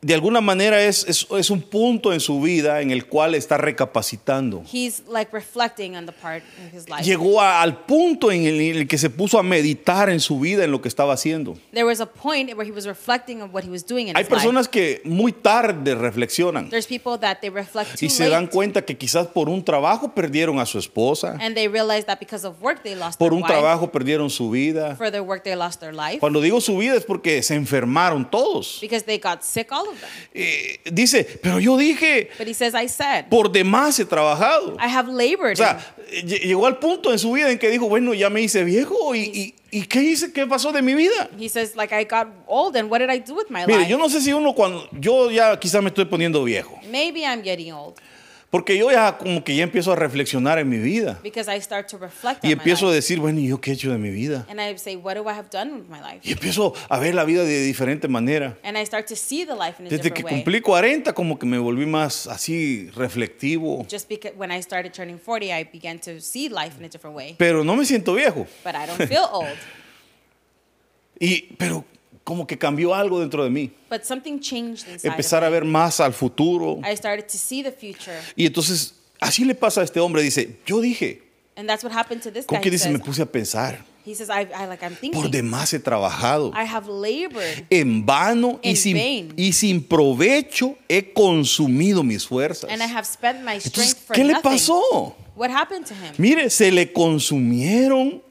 Speaker 1: de alguna manera es, es, es un punto en su vida en el cual está recapacitando.
Speaker 2: he's like reflecting on the part in his life.
Speaker 1: Llegó a- al punto en el, en el que se puso a meditar en su vida, en lo que estaba haciendo.
Speaker 2: There was a point where he was reflecting on what he was doing in
Speaker 1: Hay
Speaker 2: his life.
Speaker 1: personas que muy tarde reflexionan
Speaker 2: There's people that they reflect too
Speaker 1: y se dan cuenta que quizás por un trabajo perdieron a su esposa,
Speaker 2: and they realize that because of work they lost
Speaker 1: por
Speaker 2: their
Speaker 1: un
Speaker 2: wife.
Speaker 1: trabajo perdieron su vida.
Speaker 2: For their work they lost their life
Speaker 1: Cuando digo su vida es porque se enfermaron todos.
Speaker 2: because they got sick, all of.
Speaker 1: Eh, dice, pero yo dije,
Speaker 2: But he says, I said,
Speaker 1: por demás he trabajado.
Speaker 2: I have
Speaker 1: O
Speaker 2: labored.
Speaker 1: sea, ll- llegó al punto en su vida en que dijo, bueno, ya me hice viejo y, y- y ¿qué hice? ¿Qué pasó de mi vida?
Speaker 2: he says, like I got old, and what did I do with my
Speaker 1: Mire,
Speaker 2: life?
Speaker 1: yo no sé si uno cuando, yo ya quizás me estoy poniendo viejo,
Speaker 2: Maybe I'm getting old
Speaker 1: porque yo ya como que ya empiezo a reflexionar en mi vida
Speaker 2: because I start to reflect
Speaker 1: y empiezo a decir, bueno, ¿y yo qué he hecho de mi vida?
Speaker 2: And I say, what do I have done with my life?
Speaker 1: Y empiezo a ver la vida de diferente manera.
Speaker 2: And I start to see the life in a
Speaker 1: Desde que cumplí 40 como que me volví más así reflectivo,
Speaker 2: Just because when I started turning 40, I began to see life in a different way.
Speaker 1: pero no me siento viejo.
Speaker 2: But I don't feel old. [laughs]
Speaker 1: Y pero como que cambió algo dentro de mí.
Speaker 2: But something changed inside
Speaker 1: Empezar a ver más al futuro.
Speaker 2: I started to see the future.
Speaker 1: Y entonces así le pasa a este hombre, dice, "Yo dije,
Speaker 2: And that's what happened to this
Speaker 1: ¿cómo
Speaker 2: guy.
Speaker 1: que
Speaker 2: He
Speaker 1: dice? Me puse a pensar,
Speaker 2: he says I, I like I'm thinking.
Speaker 1: por demás he trabajado,
Speaker 2: I have labored
Speaker 1: en vano y
Speaker 2: In
Speaker 1: sin,
Speaker 2: vain.
Speaker 1: y sin provecho he consumido mis fuerzas.
Speaker 2: and I have spent my
Speaker 1: Entonces,
Speaker 2: strength for
Speaker 1: ¿qué le pasó?
Speaker 2: What happened to him?
Speaker 1: Mire, se le consumieron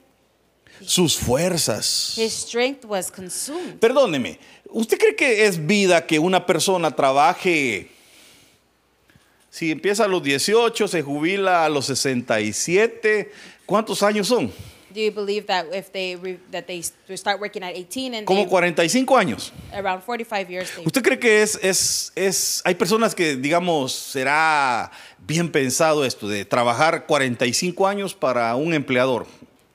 Speaker 1: sus fuerzas.
Speaker 2: His strength was consumed.
Speaker 1: Perdóneme, ¿usted cree que es vida que una persona trabaje? Si empieza a los 18, se jubila a los 67, ¿cuántos años son?
Speaker 2: Do you believe that if they re, that they start working at 18 and
Speaker 1: Como
Speaker 2: they,
Speaker 1: 45 años.
Speaker 2: around 45 years
Speaker 1: ¿Usted cree que es, es, es, hay personas que, digamos, será bien pensado esto de trabajar 45 años para un empleador?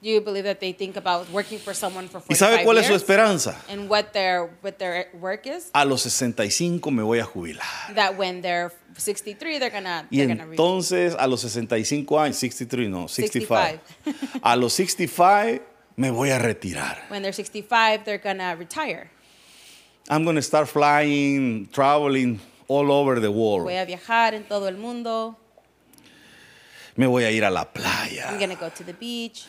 Speaker 2: Do you believe that they think about working for someone for 45
Speaker 1: ¿Y sabe cuál es su
Speaker 2: years?
Speaker 1: esperanza?
Speaker 2: And what their what their work is?
Speaker 1: A los 65 me voy a jubilar.
Speaker 2: That when they're 63, they're gonna
Speaker 1: Y
Speaker 2: they're gonna re-
Speaker 1: entonces a los 65 años, 63 no, 65.
Speaker 2: 65.
Speaker 1: a los 65 me voy a retirar.
Speaker 2: when they're 65, they're gonna retire.
Speaker 1: I'm going to start flying, traveling all over the world.
Speaker 2: Voy a viajar en todo el mundo.
Speaker 1: Me voy a ir a la
Speaker 2: I'm
Speaker 1: playa.
Speaker 2: going to go to the beach.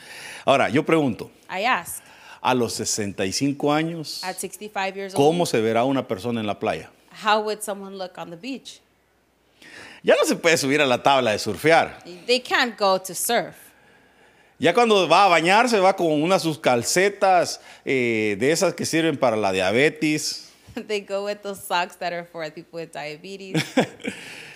Speaker 1: Ahora, yo pregunto,
Speaker 2: I ask,
Speaker 1: a los 65 años,
Speaker 2: at 65 years
Speaker 1: ¿cómo
Speaker 2: old,
Speaker 1: se verá una persona en la playa?
Speaker 2: how would someone look on the beach?
Speaker 1: Ya no se puede subir a la tabla de surfear.
Speaker 2: They can't go to surf.
Speaker 1: Ya cuando va a bañarse va con unas sus calcetas eh, de esas que sirven para la diabetes. [laughs]
Speaker 2: they go with those socks that are for people with diabetes. [laughs]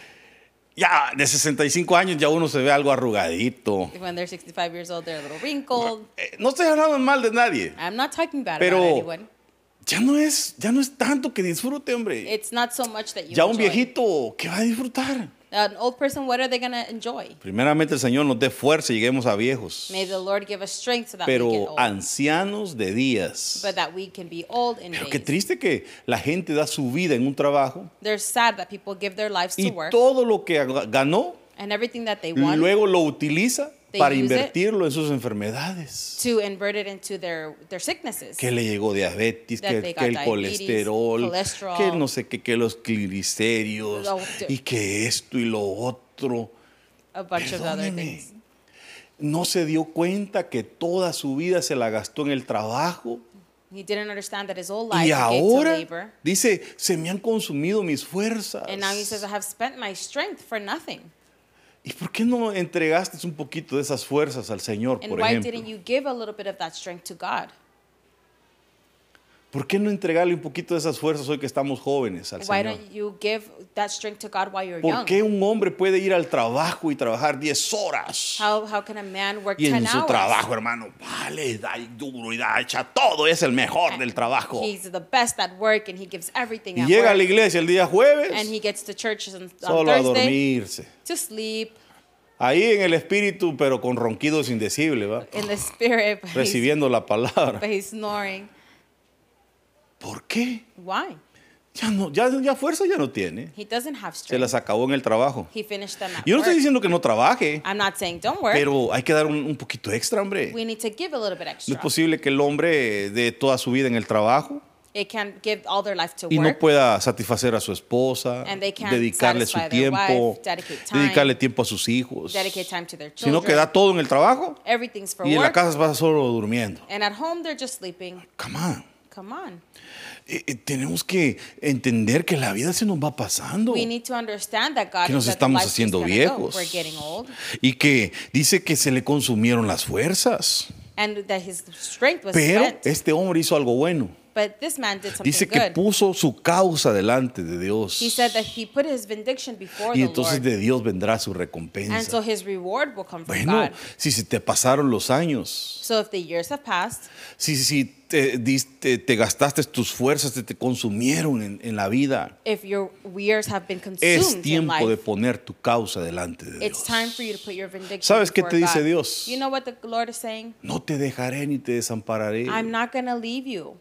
Speaker 1: Ya de 65 años ya uno se ve algo arrugadito.
Speaker 2: when they're 65 years old, they're a little wrinkled.
Speaker 1: Eh, no estoy hablando mal de nadie.
Speaker 2: I'm not talking bad
Speaker 1: Pero-
Speaker 2: about anyone.
Speaker 1: Ya no es, ya no es tanto que disfrute, hombre.
Speaker 2: It's not so much that you
Speaker 1: Ya un
Speaker 2: enjoy.
Speaker 1: viejito, ¿qué va a disfrutar?
Speaker 2: An old person, what are they going to enjoy?
Speaker 1: Primeramente el Señor nos dé fuerza y lleguemos a viejos.
Speaker 2: May the Lord give us strength so that we get
Speaker 1: Pero
Speaker 2: old.
Speaker 1: ancianos de días.
Speaker 2: but that we can be old in
Speaker 1: Pero qué
Speaker 2: days.
Speaker 1: triste que la gente da su vida en un trabajo
Speaker 2: They're sad that people give their lives to
Speaker 1: y
Speaker 2: work
Speaker 1: todo lo que ganó
Speaker 2: and everything that they want
Speaker 1: luego lo utiliza para invertirlo en sus enfermedades.
Speaker 2: to invert it into their, their sicknesses.
Speaker 1: Que le llegó diabetes,
Speaker 2: That
Speaker 1: que, que el
Speaker 2: diabetes,
Speaker 1: colesterol,
Speaker 2: cholesterol.
Speaker 1: que no sé qué, que los glicéridos
Speaker 2: Lo-
Speaker 1: y que esto y lo otro.
Speaker 2: a bunch of other things.
Speaker 1: No se dio cuenta que toda su vida se la gastó en el trabajo.
Speaker 2: He didn't understand that his whole life
Speaker 1: Y
Speaker 2: gave to
Speaker 1: ahora
Speaker 2: labor.
Speaker 1: dice, se me han consumido mis fuerzas.
Speaker 2: And now he says, I have spent my strength for nothing.
Speaker 1: ¿Y por qué no entregaste un poquito de esas fuerzas al Señor,
Speaker 2: And
Speaker 1: por
Speaker 2: why
Speaker 1: ejemplo?
Speaker 2: didn't you give a little bit of that strength to God?
Speaker 1: ¿Por qué no entregarle un poquito de esas fuerzas hoy que estamos jóvenes al
Speaker 2: Why
Speaker 1: Señor?
Speaker 2: don't you give that strength to God while you're
Speaker 1: ¿Por
Speaker 2: young?
Speaker 1: qué un hombre puede ir al trabajo y trabajar 10 horas?
Speaker 2: How, how can a man work
Speaker 1: Y
Speaker 2: 10
Speaker 1: en su
Speaker 2: hours?
Speaker 1: trabajo, hermano, vale, da duro y da, echa todo, es el mejor del trabajo.
Speaker 2: He's the best at work and he gives everything
Speaker 1: Y
Speaker 2: at
Speaker 1: llega a la iglesia el día jueves,
Speaker 2: and he gets to church on, on
Speaker 1: solo a dormirse.
Speaker 2: to sleep
Speaker 1: Ahí en el espíritu, pero con ronquidos indecibles, ¿va?
Speaker 2: in the spirit, [laughs] but, he's,
Speaker 1: Recibiendo la palabra.
Speaker 2: but he's snoring.
Speaker 1: ¿Por qué?
Speaker 2: Why?
Speaker 1: Ya, no, ya, ya fuerza ya no tiene.
Speaker 2: He doesn't have
Speaker 1: Se
Speaker 2: strength.
Speaker 1: las acabó en el trabajo.
Speaker 2: He finished them at
Speaker 1: Yo no estoy
Speaker 2: work.
Speaker 1: diciendo que no trabaje,
Speaker 2: I'm not saying don't work.
Speaker 1: pero hay que dar un, un poquito extra, hombre.
Speaker 2: we need to give a little bit
Speaker 1: No
Speaker 2: extra.
Speaker 1: es posible que el hombre dé toda su vida en el trabajo
Speaker 2: It can give all their life to
Speaker 1: y no
Speaker 2: work.
Speaker 1: pueda satisfacer a su esposa,
Speaker 2: And they can't
Speaker 1: dedicarle su
Speaker 2: satisfy their
Speaker 1: tiempo,
Speaker 2: wife, dedicate time,
Speaker 1: dedicarle tiempo a sus hijos,
Speaker 2: dedicate time to their
Speaker 1: sino
Speaker 2: children.
Speaker 1: que da todo en el trabajo
Speaker 2: Everything's for
Speaker 1: y en la
Speaker 2: work.
Speaker 1: casa va solo durmiendo.
Speaker 2: and at home they're just sleeping.
Speaker 1: Come on.
Speaker 2: Come on.
Speaker 1: Eh, eh, tenemos que entender que la vida se nos va pasando
Speaker 2: We need to understand that God
Speaker 1: que nos estamos haciendo viejos
Speaker 2: Go. We're getting old.
Speaker 1: y que dice que se le consumieron las fuerzas.
Speaker 2: And that his strength was
Speaker 1: Pero
Speaker 2: spent.
Speaker 1: este hombre hizo algo bueno.
Speaker 2: But this man did something
Speaker 1: Dice que
Speaker 2: good.
Speaker 1: puso su causa delante de Dios.
Speaker 2: He said that he put his vindication before
Speaker 1: Y
Speaker 2: the
Speaker 1: entonces
Speaker 2: Lord.
Speaker 1: de Dios vendrá su
Speaker 2: And
Speaker 1: recompensa.
Speaker 2: so his reward will come from
Speaker 1: Bueno,
Speaker 2: God.
Speaker 1: si se te pasaron los años,
Speaker 2: So if the years have passed,
Speaker 1: si, si te, diste- te gastaste tus fuerzas, te, te consumieron en, en la vida,
Speaker 2: if your years have been consumed
Speaker 1: es
Speaker 2: in
Speaker 1: tiempo
Speaker 2: life,
Speaker 1: de poner tu causa delante de
Speaker 2: it's
Speaker 1: Dios.
Speaker 2: time for you to put your vindication
Speaker 1: ¿Sabes qué
Speaker 2: before
Speaker 1: te dice
Speaker 2: God.
Speaker 1: Dios?
Speaker 2: You know what the Lord is saying?
Speaker 1: No te dejaré ni te desampararé.
Speaker 2: I'm not going to leave you.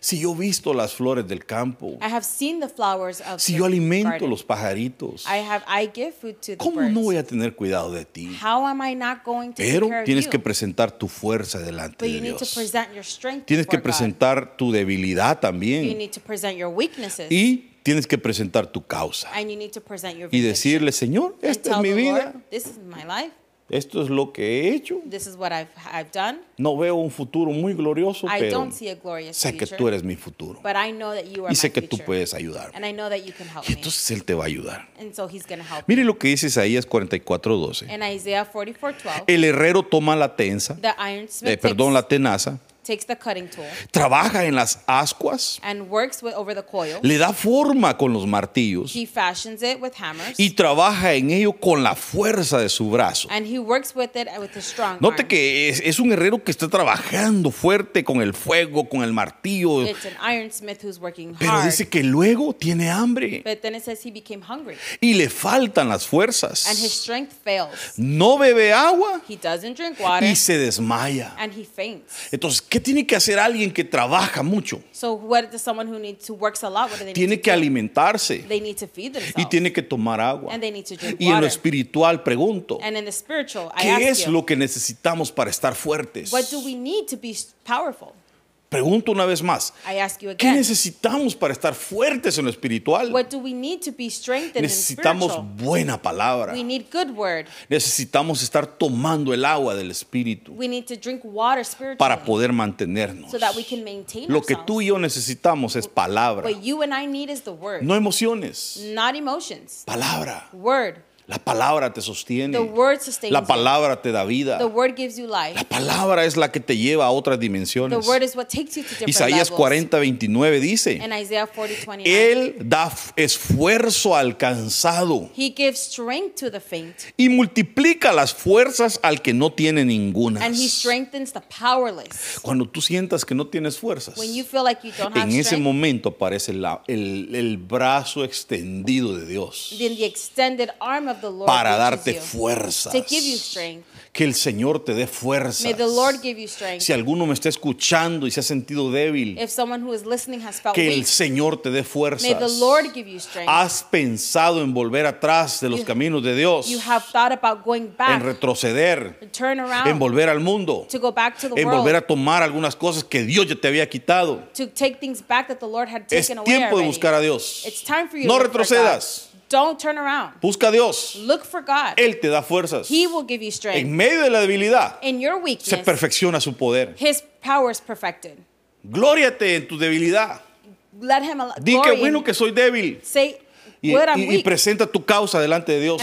Speaker 1: Si yo he visto las flores del campo,
Speaker 2: I have seen the flowers of
Speaker 1: si yo alimento
Speaker 2: garden.
Speaker 1: los pajaritos,
Speaker 2: I have I give food to the
Speaker 1: ¿cómo
Speaker 2: birds.
Speaker 1: no voy a tener cuidado de ti?
Speaker 2: How am I not going to
Speaker 1: Pero tienes
Speaker 2: of
Speaker 1: que
Speaker 2: you?
Speaker 1: presentar tu fuerza delante
Speaker 2: But
Speaker 1: de
Speaker 2: you need to
Speaker 1: Dios.
Speaker 2: present your strength
Speaker 1: Tienes que
Speaker 2: before God.
Speaker 1: presentar tu debilidad
Speaker 2: You
Speaker 1: también.
Speaker 2: need to present your weaknesses.
Speaker 1: Y tienes que presentar tu causa.
Speaker 2: and you need to present your
Speaker 1: Y decirle, Señor, esta es mi
Speaker 2: the
Speaker 1: vida.
Speaker 2: Lord, this is my life.
Speaker 1: Esto es lo que he hecho.
Speaker 2: This is what I've I've done.
Speaker 1: No veo un futuro muy glorioso,
Speaker 2: I
Speaker 1: pero
Speaker 2: don't see a glorious
Speaker 1: sé que
Speaker 2: future.
Speaker 1: tú eres mi futuro.
Speaker 2: But I know that you are
Speaker 1: Y sé
Speaker 2: my
Speaker 1: que tú
Speaker 2: future.
Speaker 1: puedes ayudar.
Speaker 2: And I know that you can help
Speaker 1: Y entonces Él te va a ayudar.
Speaker 2: And so he's help
Speaker 1: Mire lo que dice Isaías 44:12.
Speaker 2: me. In Isaiah 44:12,
Speaker 1: El herrero toma la tensa,
Speaker 2: the ironsmith
Speaker 1: eh, perdón, la tenaza,
Speaker 2: takes the cutting tool
Speaker 1: trabaja en las ascuas,
Speaker 2: and works with, over the coil.
Speaker 1: le da forma con los martillos
Speaker 2: He fashions it with hammers.
Speaker 1: y trabaja en ello con la fuerza de su brazo.
Speaker 2: and he works with it with his strong
Speaker 1: Note
Speaker 2: arm.
Speaker 1: que es, es un herrero que está trabajando fuerte con el fuego, con el martillo,
Speaker 2: It's an ironsmith who's working
Speaker 1: pero
Speaker 2: hard.
Speaker 1: dice que luego tiene hambre
Speaker 2: But then it says he became hungry
Speaker 1: y le faltan las
Speaker 2: and his
Speaker 1: fuerzas.
Speaker 2: strength fails.
Speaker 1: No bebe agua
Speaker 2: He doesn't drink water
Speaker 1: y se desmaya.
Speaker 2: and he faints.
Speaker 1: Entonces, ¿qué tiene que hacer alguien que trabaja mucho?
Speaker 2: So what does someone who needs who works a lot? What do they
Speaker 1: Tiene
Speaker 2: need
Speaker 1: que
Speaker 2: to
Speaker 1: alimentarse
Speaker 2: They need to feed
Speaker 1: y tiene que tomar agua.
Speaker 2: and they need to drink
Speaker 1: Y en lo
Speaker 2: water.
Speaker 1: espiritual pregunto,
Speaker 2: and in the spiritual, I
Speaker 1: ¿qué
Speaker 2: ask
Speaker 1: es
Speaker 2: you,
Speaker 1: lo que necesitamos para estar fuertes?
Speaker 2: what do we need to be powerful?
Speaker 1: Pregunto una vez más,
Speaker 2: I ask you
Speaker 1: ¿qué
Speaker 2: again.
Speaker 1: necesitamos para estar fuertes en lo espiritual?
Speaker 2: What do we need to be strengthened
Speaker 1: Necesitamos buena palabra.
Speaker 2: We need good word.
Speaker 1: Necesitamos estar tomando el agua del Espíritu
Speaker 2: We need to drink water
Speaker 1: para poder mantenernos.
Speaker 2: so that we can maintain
Speaker 1: Lo que tú y yo necesitamos es palabra,
Speaker 2: What you and I need is the word,
Speaker 1: no emociones.
Speaker 2: not emotions.
Speaker 1: Palabra.
Speaker 2: Word.
Speaker 1: La palabra te sostiene.
Speaker 2: The word sustains
Speaker 1: La
Speaker 2: you.
Speaker 1: palabra te da vida.
Speaker 2: The word gives you life.
Speaker 1: La palabra es la que te lleva a otras
Speaker 2: The
Speaker 1: dimensiones.
Speaker 2: word is what takes you to different
Speaker 1: Isaías
Speaker 2: levels.
Speaker 1: 40, 29 dice,
Speaker 2: And Isaiah 40, 29.
Speaker 1: Él da esfuerzo al cansado
Speaker 2: He gives strength to the faint,
Speaker 1: y multiplica las fuerzas al que no tiene ninguna.
Speaker 2: and he strengthens the powerless.
Speaker 1: Cuando tú sientas que no tienes fuerzas,
Speaker 2: When you feel like you don't have
Speaker 1: en ese
Speaker 2: strength,
Speaker 1: momento aparece la- el, el brazo extendido de Dios
Speaker 2: then the extended arm of
Speaker 1: para darte fuerzas.
Speaker 2: to give you strength.
Speaker 1: Que el Señor te dé fuerzas. Si alguno me está escuchando y se ha sentido débil, que el Señor te dé fuerzas. Has pensado en volver atrás de los
Speaker 2: You-
Speaker 1: caminos de Dios, en retroceder, en volver al mundo, en volver a tomar algunas cosas que Dios ya te había quitado.
Speaker 2: to take things back that the Lord had
Speaker 1: Es
Speaker 2: taken away
Speaker 1: tiempo de buscar a Dios.
Speaker 2: It's time for you
Speaker 1: No retrocedas.
Speaker 2: Don't turn around.
Speaker 1: Busca a Dios.
Speaker 2: Look for God.
Speaker 1: Él te da fuerzas.
Speaker 2: He will give you
Speaker 1: En
Speaker 2: strength.
Speaker 1: medio de la debilidad
Speaker 2: In your
Speaker 1: se
Speaker 2: weakness,
Speaker 1: perfecciona su poder.
Speaker 2: His power is perfected.
Speaker 1: Glóriate en tu debilidad.
Speaker 2: Let Him
Speaker 1: Di que bueno que soy débil.
Speaker 2: Say,
Speaker 1: Y, y- y presenta tu causa delante de Dios.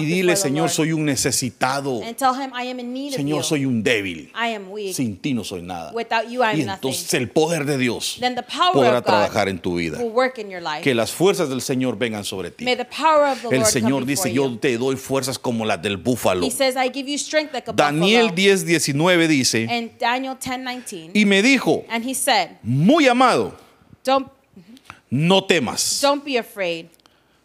Speaker 1: Y dile, Señor, soy un necesitado.
Speaker 2: Him,
Speaker 1: Señor, soy un débil. Sin ti no soy nada.
Speaker 2: You,
Speaker 1: Y
Speaker 2: am nothing.
Speaker 1: entonces el poder de Dios
Speaker 2: the power
Speaker 1: podrá trabajar en tu vida. Que las fuerzas del Señor vengan sobre ti. El Señor dice, yo
Speaker 2: you.
Speaker 1: te doy fuerzas como las del búfalo.
Speaker 2: He says, like
Speaker 1: Daniel
Speaker 2: buffalo.
Speaker 1: 10, 19 dice,
Speaker 2: And Daniel 10, 19.
Speaker 1: y me dijo,
Speaker 2: said,
Speaker 1: muy amado,
Speaker 2: don't,
Speaker 1: no temas.
Speaker 2: don't be afraid.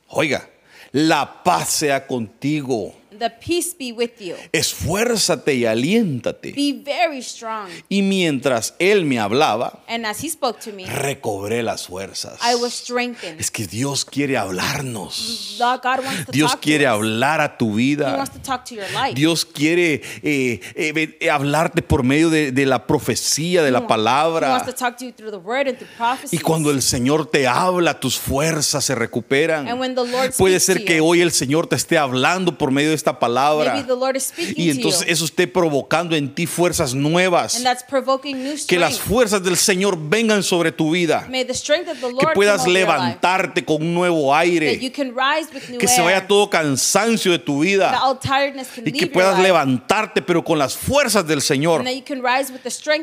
Speaker 1: Oiga, la paz sea contigo.
Speaker 2: The peace be with you.
Speaker 1: Esfuérzate y aliéntate.
Speaker 2: Be very strong.
Speaker 1: Y mientras él me hablaba,
Speaker 2: And as he spoke to me,
Speaker 1: recobré las fuerzas.
Speaker 2: I was strengthened.
Speaker 1: Es que Dios quiere hablarnos.
Speaker 2: God wants to
Speaker 1: Dios
Speaker 2: talk
Speaker 1: quiere
Speaker 2: to us.
Speaker 1: hablar a tu
Speaker 2: He
Speaker 1: vida.
Speaker 2: wants to talk to your life.
Speaker 1: Dios quiere eh, eh, hablarte por medio de, de la profecía, de
Speaker 2: He
Speaker 1: la
Speaker 2: wants- He wants
Speaker 1: palabra.
Speaker 2: to talk to you through the word and through prophecies.
Speaker 1: Y cuando el Señor te habla, tus fuerzas se recuperan.
Speaker 2: And when the Lord
Speaker 1: Puede ser
Speaker 2: to
Speaker 1: que
Speaker 2: you,
Speaker 1: hoy el Señor te esté hablando por medio de esta palabra.
Speaker 2: maybe the Lord is speaking
Speaker 1: Y entonces eso esté provocando en ti fuerzas nuevas.
Speaker 2: And that's provoking new
Speaker 1: Que las fuerzas del Señor vengan sobre tu vida.
Speaker 2: May the strength of the Lord
Speaker 1: Que puedas levantarte con un nuevo
Speaker 2: That
Speaker 1: aire.
Speaker 2: you can rise with new
Speaker 1: Que se vaya todo cansancio de tu vida.
Speaker 2: all tiredness can
Speaker 1: Y que puedas levantarte, pero con las fuerzas del Señor.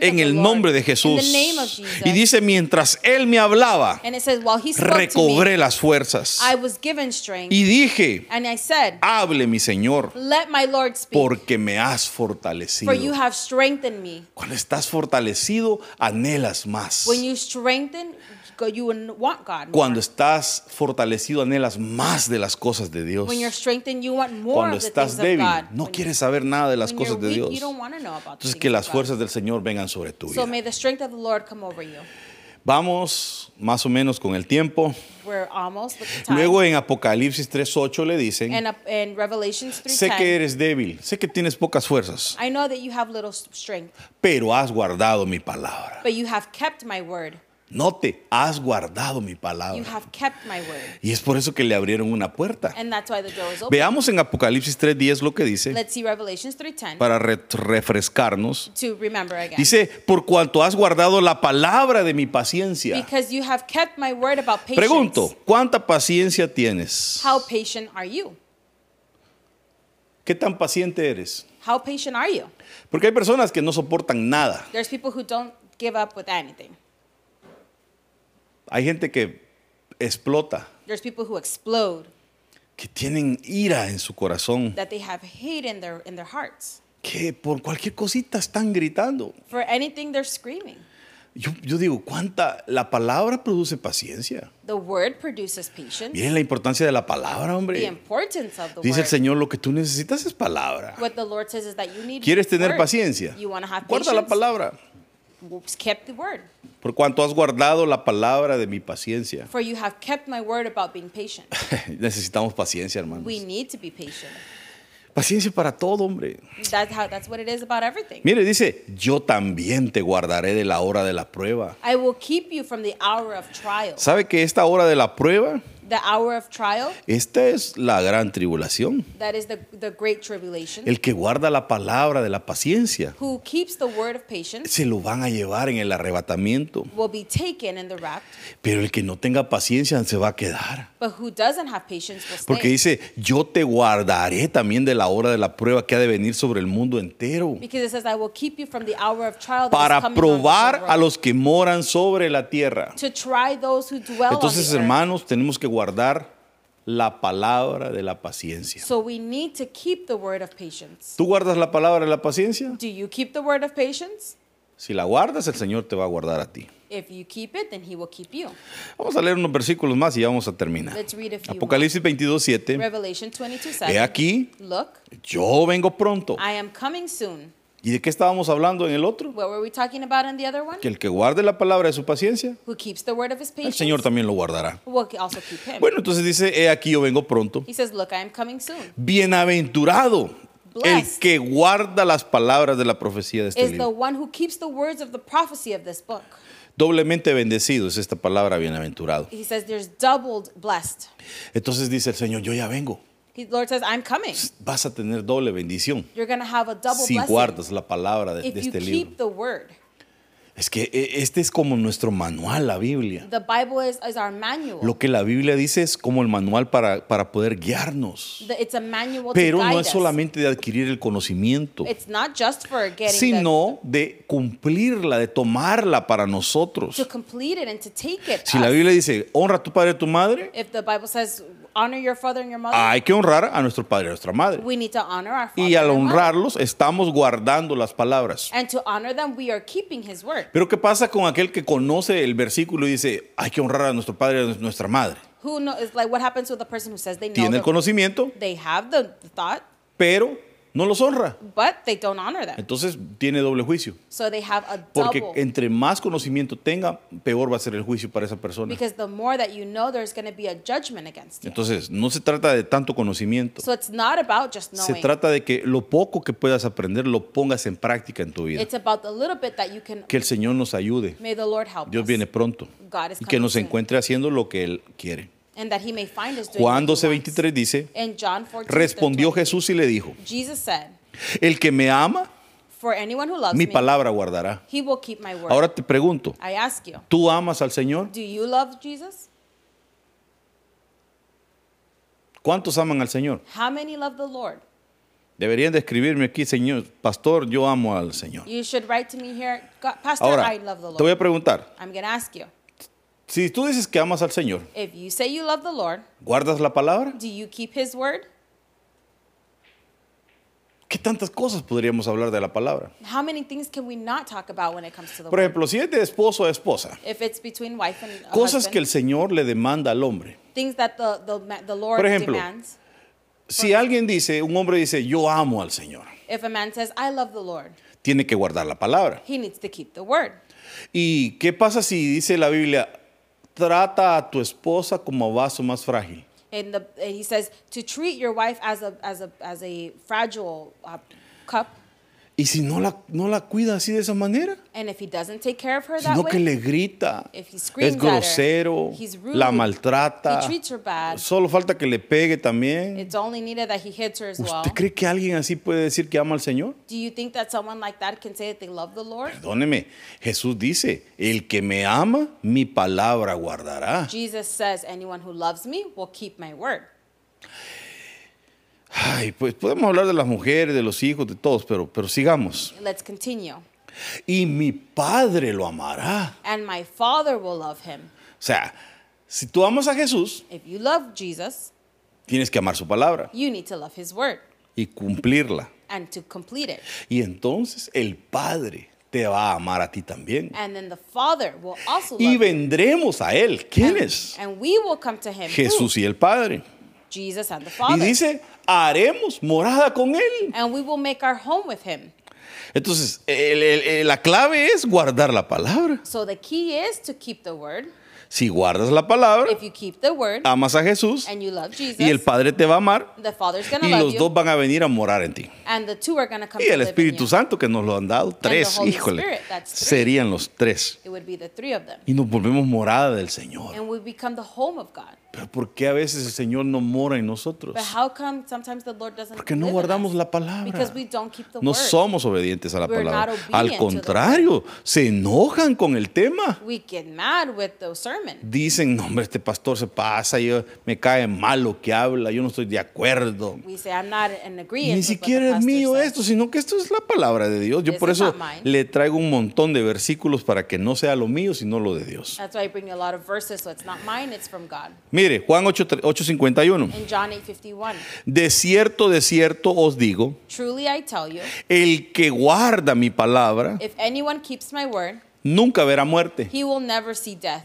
Speaker 1: En el nombre de
Speaker 2: In
Speaker 1: Jesús.
Speaker 2: the name of Jesus.
Speaker 1: Y dice, mientras Él me hablaba,
Speaker 2: and it says, while he spoke to
Speaker 1: recobré las fuerzas.
Speaker 2: I was given strength.
Speaker 1: Y dije,
Speaker 2: and I said,
Speaker 1: hable mi Señor,
Speaker 2: let my Lord speak.
Speaker 1: porque me has fortalecido.
Speaker 2: for you have strengthened me.
Speaker 1: Cuando estás fortalecido, anhelas más.
Speaker 2: When you strengthen, you want God more.
Speaker 1: Cuando estás fortalecido, anhelas más de las cosas de Dios.
Speaker 2: when you're strengthened, you want more
Speaker 1: Cuando
Speaker 2: of the
Speaker 1: estás
Speaker 2: things
Speaker 1: débil,
Speaker 2: of God.
Speaker 1: no
Speaker 2: When-
Speaker 1: quieres saber nada de las
Speaker 2: when
Speaker 1: cosas de
Speaker 2: weak,
Speaker 1: Dios.
Speaker 2: You don't want to know about
Speaker 1: Entonces que las fuerzas del Señor vengan sobre tu
Speaker 2: So
Speaker 1: vida.
Speaker 2: may the strength of the Lord come over you.
Speaker 1: Vamos más o menos con el tiempo.
Speaker 2: We're almost with the time.
Speaker 1: Luego en Apocalipsis 3.8 le dicen,
Speaker 2: and uh, in Revelations
Speaker 1: sé
Speaker 2: 3:10,
Speaker 1: que eres débil, sé que tienes pocas fuerzas,
Speaker 2: I know that you have little strength,
Speaker 1: pero has guardado mi palabra.
Speaker 2: but you have kept my word.
Speaker 1: Note, has guardado mi
Speaker 2: You
Speaker 1: palabra.
Speaker 2: have kept my word.
Speaker 1: Y es por eso que le abrieron una puerta.
Speaker 2: And that's why the door is open.
Speaker 1: Veamos en Apocalipsis 3.10 lo que dice
Speaker 2: Let's see Revelations 3:10
Speaker 1: para re- refrescarnos.
Speaker 2: to remember again.
Speaker 1: Dice, por cuanto has guardado la palabra de mi paciencia.
Speaker 2: Because you have kept my word about patience.
Speaker 1: Pregunto, ¿cuánta paciencia tienes?
Speaker 2: How patient are you?
Speaker 1: ¿Qué tan paciente eres?
Speaker 2: How patient are you?
Speaker 1: Porque hay personas que no soportan nada.
Speaker 2: There's people who don't give up with anything.
Speaker 1: Hay gente que explota,
Speaker 2: There's people who explode,
Speaker 1: que tienen ira en su corazón,
Speaker 2: that they have hate in their in their hearts.
Speaker 1: que por cualquier cosita están gritando.
Speaker 2: For anything they're screaming.
Speaker 1: Yo, yo digo, ¿cuánta? La palabra produce paciencia.
Speaker 2: The word produces patience.
Speaker 1: Miren la importancia de la palabra,
Speaker 2: The
Speaker 1: hombre.
Speaker 2: importance of the
Speaker 1: Dice el
Speaker 2: word.
Speaker 1: Señor, lo que tú necesitas es palabra.
Speaker 2: What the Lord says is that you need
Speaker 1: ¿Quieres tener
Speaker 2: word.
Speaker 1: paciencia?
Speaker 2: You have
Speaker 1: Guarda la palabra.
Speaker 2: Kept the word.
Speaker 1: Por cuanto has guardado la palabra de mi paciencia.
Speaker 2: For you have kept my word about being patient. [laughs]
Speaker 1: Necesitamos paciencia, hermanos.
Speaker 2: We need to be patient.
Speaker 1: Paciencia para todo, hombre.
Speaker 2: That's how that's what it is about everything.
Speaker 1: Mire, dice, yo también te guardaré de la hora de la prueba.
Speaker 2: I will keep you from the hour of trial.
Speaker 1: ¿Sabe que esta hora de la prueba,
Speaker 2: The hour of trial,
Speaker 1: esta es la gran tribulación?
Speaker 2: that is the, the great tribulation.
Speaker 1: El que guarda la palabra de la paciencia,
Speaker 2: Who keeps the word of patience
Speaker 1: se lo van a llevar en el arrebatamiento.
Speaker 2: will be taken in the rapt,
Speaker 1: Pero el que no tenga paciencia se va a quedar.
Speaker 2: but who doesn't have patience will
Speaker 1: Porque
Speaker 2: stay.
Speaker 1: dice, yo te guardaré también de la hora de la prueba que ha de venir sobre el mundo entero.
Speaker 2: Because it says, I will keep you from the hour of trial that is
Speaker 1: Para
Speaker 2: coming on the
Speaker 1: probar a
Speaker 2: world."
Speaker 1: los que moran sobre la tierra.
Speaker 2: to try those who dwell
Speaker 1: Entonces,
Speaker 2: on the earth.
Speaker 1: hermanos, tenemos que guardar la palabra de la paciencia.
Speaker 2: So we need to keep the word of patience.
Speaker 1: ¿Tú guardas la palabra de la paciencia?
Speaker 2: Do you keep the word of patience?
Speaker 1: Si la guardas, el Señor te va a guardar a ti.
Speaker 2: If you keep it, then he will keep you.
Speaker 1: Vamos a leer unos versículos más y ya vamos a terminar.
Speaker 2: Let's read a few.
Speaker 1: Apocalipsis 22, 7.
Speaker 2: Revelation 22
Speaker 1: He
Speaker 2: 7.
Speaker 1: aquí,
Speaker 2: Look,
Speaker 1: yo vengo pronto.
Speaker 2: I am coming soon.
Speaker 1: ¿Y de qué estábamos hablando en el otro?
Speaker 2: What were we talking about in the other one?
Speaker 1: Que el que guarde la palabra de su paciencia,
Speaker 2: Who keeps the word of his
Speaker 1: el
Speaker 2: patience?
Speaker 1: Señor también lo guardará.
Speaker 2: will also keep him.
Speaker 1: Bueno, entonces dice, he aquí yo vengo pronto.
Speaker 2: He says, Look, I am coming soon.
Speaker 1: Bienaventurado el
Speaker 2: Blessed.
Speaker 1: que guarda las palabras de la profecía de este
Speaker 2: Is the
Speaker 1: libro.
Speaker 2: one who keeps the words of the prophecy of this book.
Speaker 1: Doblemente bendecido es esta palabra bienaventurado.
Speaker 2: He says, There's doubled blessed.
Speaker 1: Entonces dice el Señor, yo ya vengo.
Speaker 2: He, Lord says, I'm coming.
Speaker 1: Vas a tener doble bendición
Speaker 2: You're going to have a double
Speaker 1: si
Speaker 2: blessing
Speaker 1: guardas la palabra de,
Speaker 2: if
Speaker 1: de
Speaker 2: you
Speaker 1: este
Speaker 2: keep
Speaker 1: libro.
Speaker 2: the word.
Speaker 1: Es que eh, este es como nuestro manual, la Biblia.
Speaker 2: The Bible is, is our manual.
Speaker 1: Lo que la Biblia dice es como el manual para, para poder guiarnos.
Speaker 2: The- it's a manual
Speaker 1: Pero
Speaker 2: to guide
Speaker 1: no es solamente de adquirir el conocimiento,
Speaker 2: It's not just for getting the,
Speaker 1: sino de cumplirla, de tomarla para nosotros.
Speaker 2: to complete it and to take it.
Speaker 1: Si la. Biblia dice, honra a tu padre y a tu madre,
Speaker 2: if the Bible says honor your father and your mother,
Speaker 1: hay que honrar a nuestro padre y a nuestra madre.
Speaker 2: we need to honor our father
Speaker 1: Y al
Speaker 2: and our mother.
Speaker 1: honrarlos, estamos guardando las palabras.
Speaker 2: And to honor them, we are keeping his word.
Speaker 1: Pero ¿qué pasa con aquel que conoce el versículo y dice, hay que honrar a nuestro padre y a nuestra madre?
Speaker 2: Who like what happens the person who says they know
Speaker 1: Tiene el
Speaker 2: the-
Speaker 1: conocimiento,
Speaker 2: they have the, the thought,
Speaker 1: pero no los honra.
Speaker 2: but they don't honor them.
Speaker 1: Entonces tiene doble juicio.
Speaker 2: So they have a
Speaker 1: Porque
Speaker 2: double.
Speaker 1: entre más conocimiento tenga, peor va a ser el juicio para esa persona.
Speaker 2: Because the more that you know, there's going to be a judgment against you.
Speaker 1: Entonces, no se trata de tanto conocimiento.
Speaker 2: So it's not about just
Speaker 1: Se
Speaker 2: knowing.
Speaker 1: trata de que lo poco que puedas aprender lo pongas en práctica en tu vida.
Speaker 2: It's about the little bit that you can.
Speaker 1: Que el Señor nos ayude.
Speaker 2: May the Lord help
Speaker 1: Dios
Speaker 2: us.
Speaker 1: viene pronto.
Speaker 2: God is
Speaker 1: Y que nos
Speaker 2: soon.
Speaker 1: encuentre haciendo lo que Él quiere.
Speaker 2: And that he may find us doing
Speaker 1: Juan
Speaker 2: what he
Speaker 1: 12,
Speaker 2: wants.
Speaker 1: 23 dice,
Speaker 2: In John 14,
Speaker 1: respondió
Speaker 2: 20,
Speaker 1: Jesús y le dijo,
Speaker 2: Jesus said,
Speaker 1: el que me ama,
Speaker 2: For anyone who loves
Speaker 1: mi
Speaker 2: me,
Speaker 1: palabra guardará.
Speaker 2: he will keep my word.
Speaker 1: Ahora te pregunto,
Speaker 2: I ask you,
Speaker 1: ¿tú amas al Señor?
Speaker 2: do you love Jesus?
Speaker 1: ¿Cuántos aman al Señor?
Speaker 2: How many love the Lord?
Speaker 1: Deberían de escribirme aquí, Señor, pastor, yo amo al Señor.
Speaker 2: You should write to me here, "God- Pastor,
Speaker 1: Ahora,
Speaker 2: I love the
Speaker 1: te voy a preguntar, si tú dices que amas al Señor,
Speaker 2: if you say you love the Lord,
Speaker 1: ¿guardas la palabra?
Speaker 2: do you keep his word?
Speaker 1: ¿Qué tantas cosas podríamos hablar de la palabra?
Speaker 2: How many things can we not talk about when it comes to the
Speaker 1: Por
Speaker 2: word?
Speaker 1: ejemplo, si es de esposo a esposa,
Speaker 2: If it's between wife and a
Speaker 1: cosas que el Señor le demanda al hombre.
Speaker 2: things that the, the, ma- the Lord
Speaker 1: Por ejemplo,
Speaker 2: demands.
Speaker 1: Si alguien dice, un hombre dice, yo amo al Señor,
Speaker 2: If a man says, I love the Lord,
Speaker 1: tiene que guardar la palabra.
Speaker 2: he needs to keep the word.
Speaker 1: ¿Y qué pasa si dice la Biblia, trata a tu esposa como vaso más frágil?
Speaker 2: And, the, he says to treat your wife as a, as a, as a fragile uh, cup.
Speaker 1: Y si no la, no la cuida así de esa manera,
Speaker 2: And if he doesn't take care of her that
Speaker 1: sino que le grita,
Speaker 2: If he screams
Speaker 1: es grosero,
Speaker 2: rude,
Speaker 1: la maltrata,
Speaker 2: he treats her bad.
Speaker 1: solo falta que le pegue también.
Speaker 2: it's only needed that he hits her as well.
Speaker 1: ¿Usted cree que alguien así puede decir que ama al Señor?
Speaker 2: Do you think that someone like that can say that they love the Lord?
Speaker 1: Perdóneme, Jesús dice, el que me ama, mi palabra guardará.
Speaker 2: Jesus says, anyone who loves me will keep my word.
Speaker 1: Ay, pues podemos hablar de las mujeres, de los hijos, de todos, pero, pero sigamos.
Speaker 2: Let's continue.
Speaker 1: Y mi Padre lo amará.
Speaker 2: And my Father will love him.
Speaker 1: O sea, si tú amas a Jesús,
Speaker 2: If you love Jesus,
Speaker 1: tienes que amar su palabra
Speaker 2: you need to love his word
Speaker 1: y cumplirla.
Speaker 2: and to complete it.
Speaker 1: Y entonces el Padre te va a amar a ti también.
Speaker 2: And then the Father will also love
Speaker 1: Y
Speaker 2: you.
Speaker 1: vendremos a Él. ¿Quién
Speaker 2: And,
Speaker 1: es?
Speaker 2: and we will come to him.
Speaker 1: Jesús y el Padre.
Speaker 2: Jesus and the
Speaker 1: Y
Speaker 2: Father.
Speaker 1: dice, haremos morada con Él.
Speaker 2: and we will make our home with him.
Speaker 1: Entonces, el- el- el- la clave es guardar la palabra.
Speaker 2: So the key is to keep the word.
Speaker 1: Si guardas la palabra,
Speaker 2: if you keep the word
Speaker 1: amas a Jesús
Speaker 2: and you love Jesus,
Speaker 1: y el Padre te va a amar
Speaker 2: the Father's to
Speaker 1: y
Speaker 2: love
Speaker 1: los
Speaker 2: you,
Speaker 1: dos van a venir a morar en ti.
Speaker 2: and the two are to come
Speaker 1: Y el Espíritu. Santo que nos lo han dado, tres,
Speaker 2: Holy
Speaker 1: híjole,
Speaker 2: Spirit, that's three.
Speaker 1: serían los tres.
Speaker 2: It would be the three of them.
Speaker 1: Y nos volvemos morada del Señor.
Speaker 2: And we become the home of God.
Speaker 1: Pero ¿por qué a veces el Señor no mora en nosotros?
Speaker 2: But how come sometimes the Lord doesn't
Speaker 1: Porque no guardamos la palabra.
Speaker 2: Because we don't keep the
Speaker 1: No
Speaker 2: word.
Speaker 1: somos obedientes a la
Speaker 2: We're
Speaker 1: palabra. Al contrario, se enojan con el tema.
Speaker 2: We get mad with the sermon.
Speaker 1: Dicen, no, hombre, este pastor se pasa, yo, me cae mal lo que habla, yo no estoy de acuerdo.
Speaker 2: We say, I'm not
Speaker 1: Ni siquiera es mío
Speaker 2: said."
Speaker 1: esto, sino que esto es la palabra de Dios. Yo
Speaker 2: This
Speaker 1: por eso le traigo un montón de versículos para que no sea lo mío, sino lo de Dios. Mire, Juan 8, 8:51.
Speaker 2: In John 8:51,
Speaker 1: De cierto, de cierto os digo,
Speaker 2: truly I tell you,
Speaker 1: el que guarda mi palabra
Speaker 2: if anyone keeps my word,
Speaker 1: nunca verá muerte.
Speaker 2: he will never see death.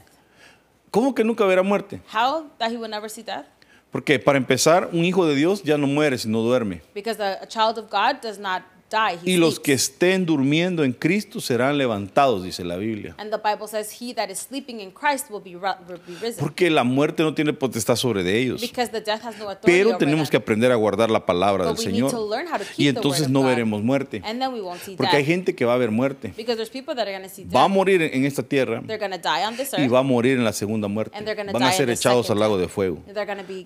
Speaker 1: ¿Cómo que nunca verá muerte?
Speaker 2: How that he will never see death?
Speaker 1: Porque para empezar, un hijo de Dios ya no muere si no duerme.
Speaker 2: Because a, a child of God does not die,
Speaker 1: Y los que estén durmiendo en Cristo serán levantados, dice la Biblia.
Speaker 2: And the Bible says, He that is sleeping in Christ will be, ru- will be risen.
Speaker 1: Porque la muerte no tiene potestad sobre de ellos.
Speaker 2: Because the death has no authority
Speaker 1: Pero tenemos que aprender a guardar la palabra
Speaker 2: But
Speaker 1: del Señor. Y entonces no veremos muerte.
Speaker 2: And then we won't see
Speaker 1: Porque hay gente que va a ver muerte.
Speaker 2: Because there's people that are going to see
Speaker 1: Va a morir en esta tierra
Speaker 2: They're going to die on this
Speaker 1: y va a morir en la segunda muerte. Van a ser echados al lago de fuego.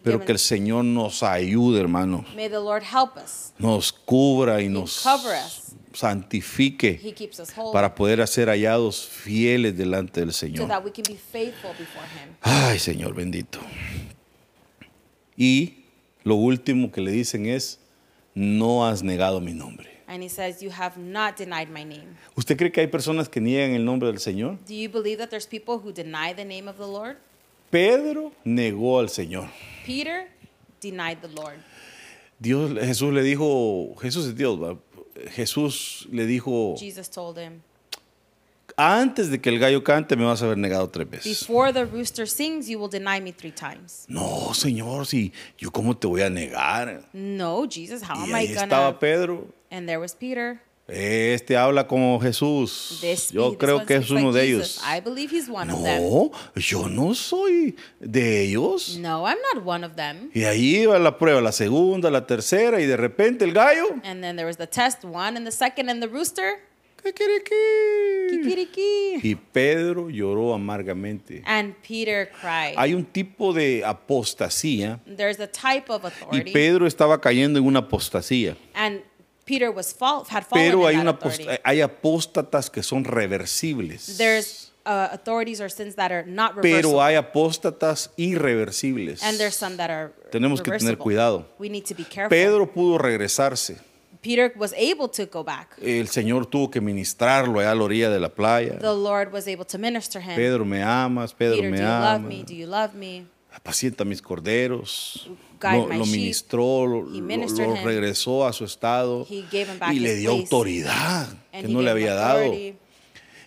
Speaker 1: Pero que el Señor nos ayude, hermano.
Speaker 2: May the Lord help us.
Speaker 1: Nos cubra y nos
Speaker 2: cover us.
Speaker 1: santifique
Speaker 2: He keeps us whole
Speaker 1: para poder ser hallados fieles delante del
Speaker 2: so
Speaker 1: Señor.
Speaker 2: that we can be faithful before Him.
Speaker 1: Ay, Señor bendito. Y lo último que le dicen es, no has negado mi nombre.
Speaker 2: And He says, You have not denied my name.
Speaker 1: ¿Usted cree que hay personas que niegan el nombre del Señor?
Speaker 2: Do you believe that there's people who deny the name of the Lord?
Speaker 1: Pedro negó al Señor.
Speaker 2: Peter denied the Lord.
Speaker 1: Dios, Jesús le dijo, Jesús es Dios, ¿va? Jesús le dijo,
Speaker 2: Jesus told him,
Speaker 1: antes de que el gallo cante me vas a haber negado tres veces.
Speaker 2: Before the rooster sings, you will deny me three times.
Speaker 1: No, Señor, si yo cómo te voy a negar.
Speaker 2: No, Jesus, how
Speaker 1: Y
Speaker 2: am I
Speaker 1: ahí
Speaker 2: gonna?
Speaker 1: estaba Pedro.
Speaker 2: And there was Peter.
Speaker 1: Este habla como Jesús.
Speaker 2: This,
Speaker 1: Yo creo que es uno de ellos.
Speaker 2: I believe he's one of them.
Speaker 1: No, yo no soy de ellos.
Speaker 2: No, I'm not one of them.
Speaker 1: Y ahí iba la prueba, la segunda, la tercera, y de repente el gallo.
Speaker 2: And then there was the test one and the second and the rooster. Kikiriki.
Speaker 1: Y Pedro lloró amargamente.
Speaker 2: And Peter cried.
Speaker 1: Hay un tipo de apostasía
Speaker 2: There's a type of
Speaker 1: y
Speaker 2: authority.
Speaker 1: Pedro estaba cayendo en una apostasía.
Speaker 2: Peter was fall, had fallen
Speaker 1: Pero hay, una hay apóstatas que son reversibles.
Speaker 2: There's uh, authorities or sins that are not reversible.
Speaker 1: Pero hay apóstatas irreversibles.
Speaker 2: and there's some that are
Speaker 1: Tenemos que tener cuidado.
Speaker 2: We need to be careful.
Speaker 1: Pedro pudo regresarse.
Speaker 2: Peter was able to go back.
Speaker 1: El Señor tuvo que ministrarlo allá a la orilla de la playa.
Speaker 2: The Lord was able to minister him.
Speaker 1: Pedro, me amas, Pedro,
Speaker 2: Peter,
Speaker 1: me
Speaker 2: do you love
Speaker 1: amas.
Speaker 2: me? Do you love me?
Speaker 1: Apacienta mis corderos. Lo, lo ministró, lo,
Speaker 2: He
Speaker 1: lo- regresó a su estado
Speaker 2: He gave him back
Speaker 1: y le dio autoridad que no le había dado.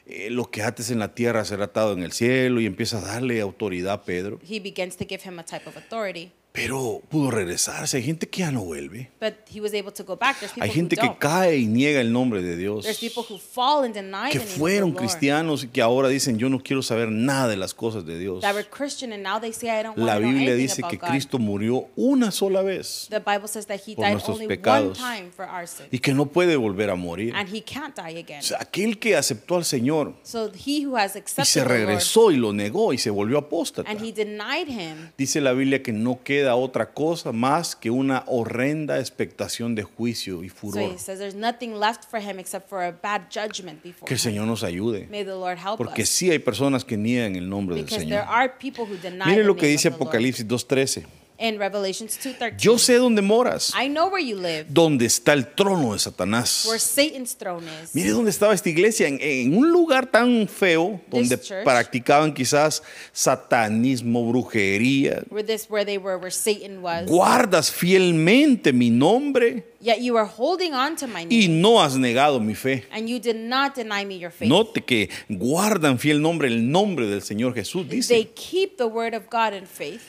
Speaker 1: Eh, lo que ates en la tierra será atado en el cielo y empieza a darle autoridad a Pedro.
Speaker 2: He begins to give him a type of authority.
Speaker 1: Pero pudo regresarse. Hay gente que ya no vuelve.
Speaker 2: But he was able to go back. There's people
Speaker 1: Hay gente
Speaker 2: who
Speaker 1: que
Speaker 2: don't.
Speaker 1: cae y niega el nombre de Dios.
Speaker 2: There's people who fall and deny
Speaker 1: Que
Speaker 2: the name
Speaker 1: fueron
Speaker 2: of the Lord.
Speaker 1: cristianos y que ahora dicen yo no quiero saber nada de las cosas de Dios.
Speaker 2: That were Christian and now they say I don't
Speaker 1: La
Speaker 2: want to know
Speaker 1: Biblia
Speaker 2: anything
Speaker 1: dice
Speaker 2: about
Speaker 1: que
Speaker 2: God.
Speaker 1: Cristo murió una sola vez
Speaker 2: The Bible says that he
Speaker 1: por
Speaker 2: died
Speaker 1: nuestros
Speaker 2: only
Speaker 1: pecados.
Speaker 2: one time for our
Speaker 1: y que no puede volver a morir.
Speaker 2: And he can't die again.
Speaker 1: O sea, aquel que aceptó al Señor
Speaker 2: So he who has
Speaker 1: y
Speaker 2: accepted
Speaker 1: se
Speaker 2: the Lord
Speaker 1: regresó y lo negó y se volvió apóstata.
Speaker 2: and he denied him,
Speaker 1: Dice la Biblia que no queda otra cosa más que una horrenda expectación de juicio y
Speaker 2: so
Speaker 1: furor.
Speaker 2: he says there's nothing left for him except for a bad judgment before
Speaker 1: Que el. Señor nos ayude.
Speaker 2: May the Lord help
Speaker 1: Porque
Speaker 2: us.
Speaker 1: sí hay personas que niegan el nombre del
Speaker 2: Because there
Speaker 1: Señor.
Speaker 2: are people who deny
Speaker 1: Mire
Speaker 2: the
Speaker 1: lo que dice. Apocalipsis 2.13.
Speaker 2: In Revelations 2.13,
Speaker 1: Yo sé dónde moras,
Speaker 2: I know where you live,
Speaker 1: dónde está el trono de Satanás.
Speaker 2: where Satan's throne is.
Speaker 1: Mire dónde estaba esta iglesia, en, en un lugar tan feo, donde
Speaker 2: church.
Speaker 1: practicaban quizás satanismo, brujería.
Speaker 2: Where this where they were, where Satan was.
Speaker 1: Guardas fielmente mi nombre
Speaker 2: Yet you are holding on to my
Speaker 1: y
Speaker 2: name,
Speaker 1: no has negado mi fe.
Speaker 2: and you did not deny me your faith.
Speaker 1: Note que guardan fiel nombre, el nombre del Señor Jesús,
Speaker 2: They
Speaker 1: dice.
Speaker 2: keep the word of God in faith,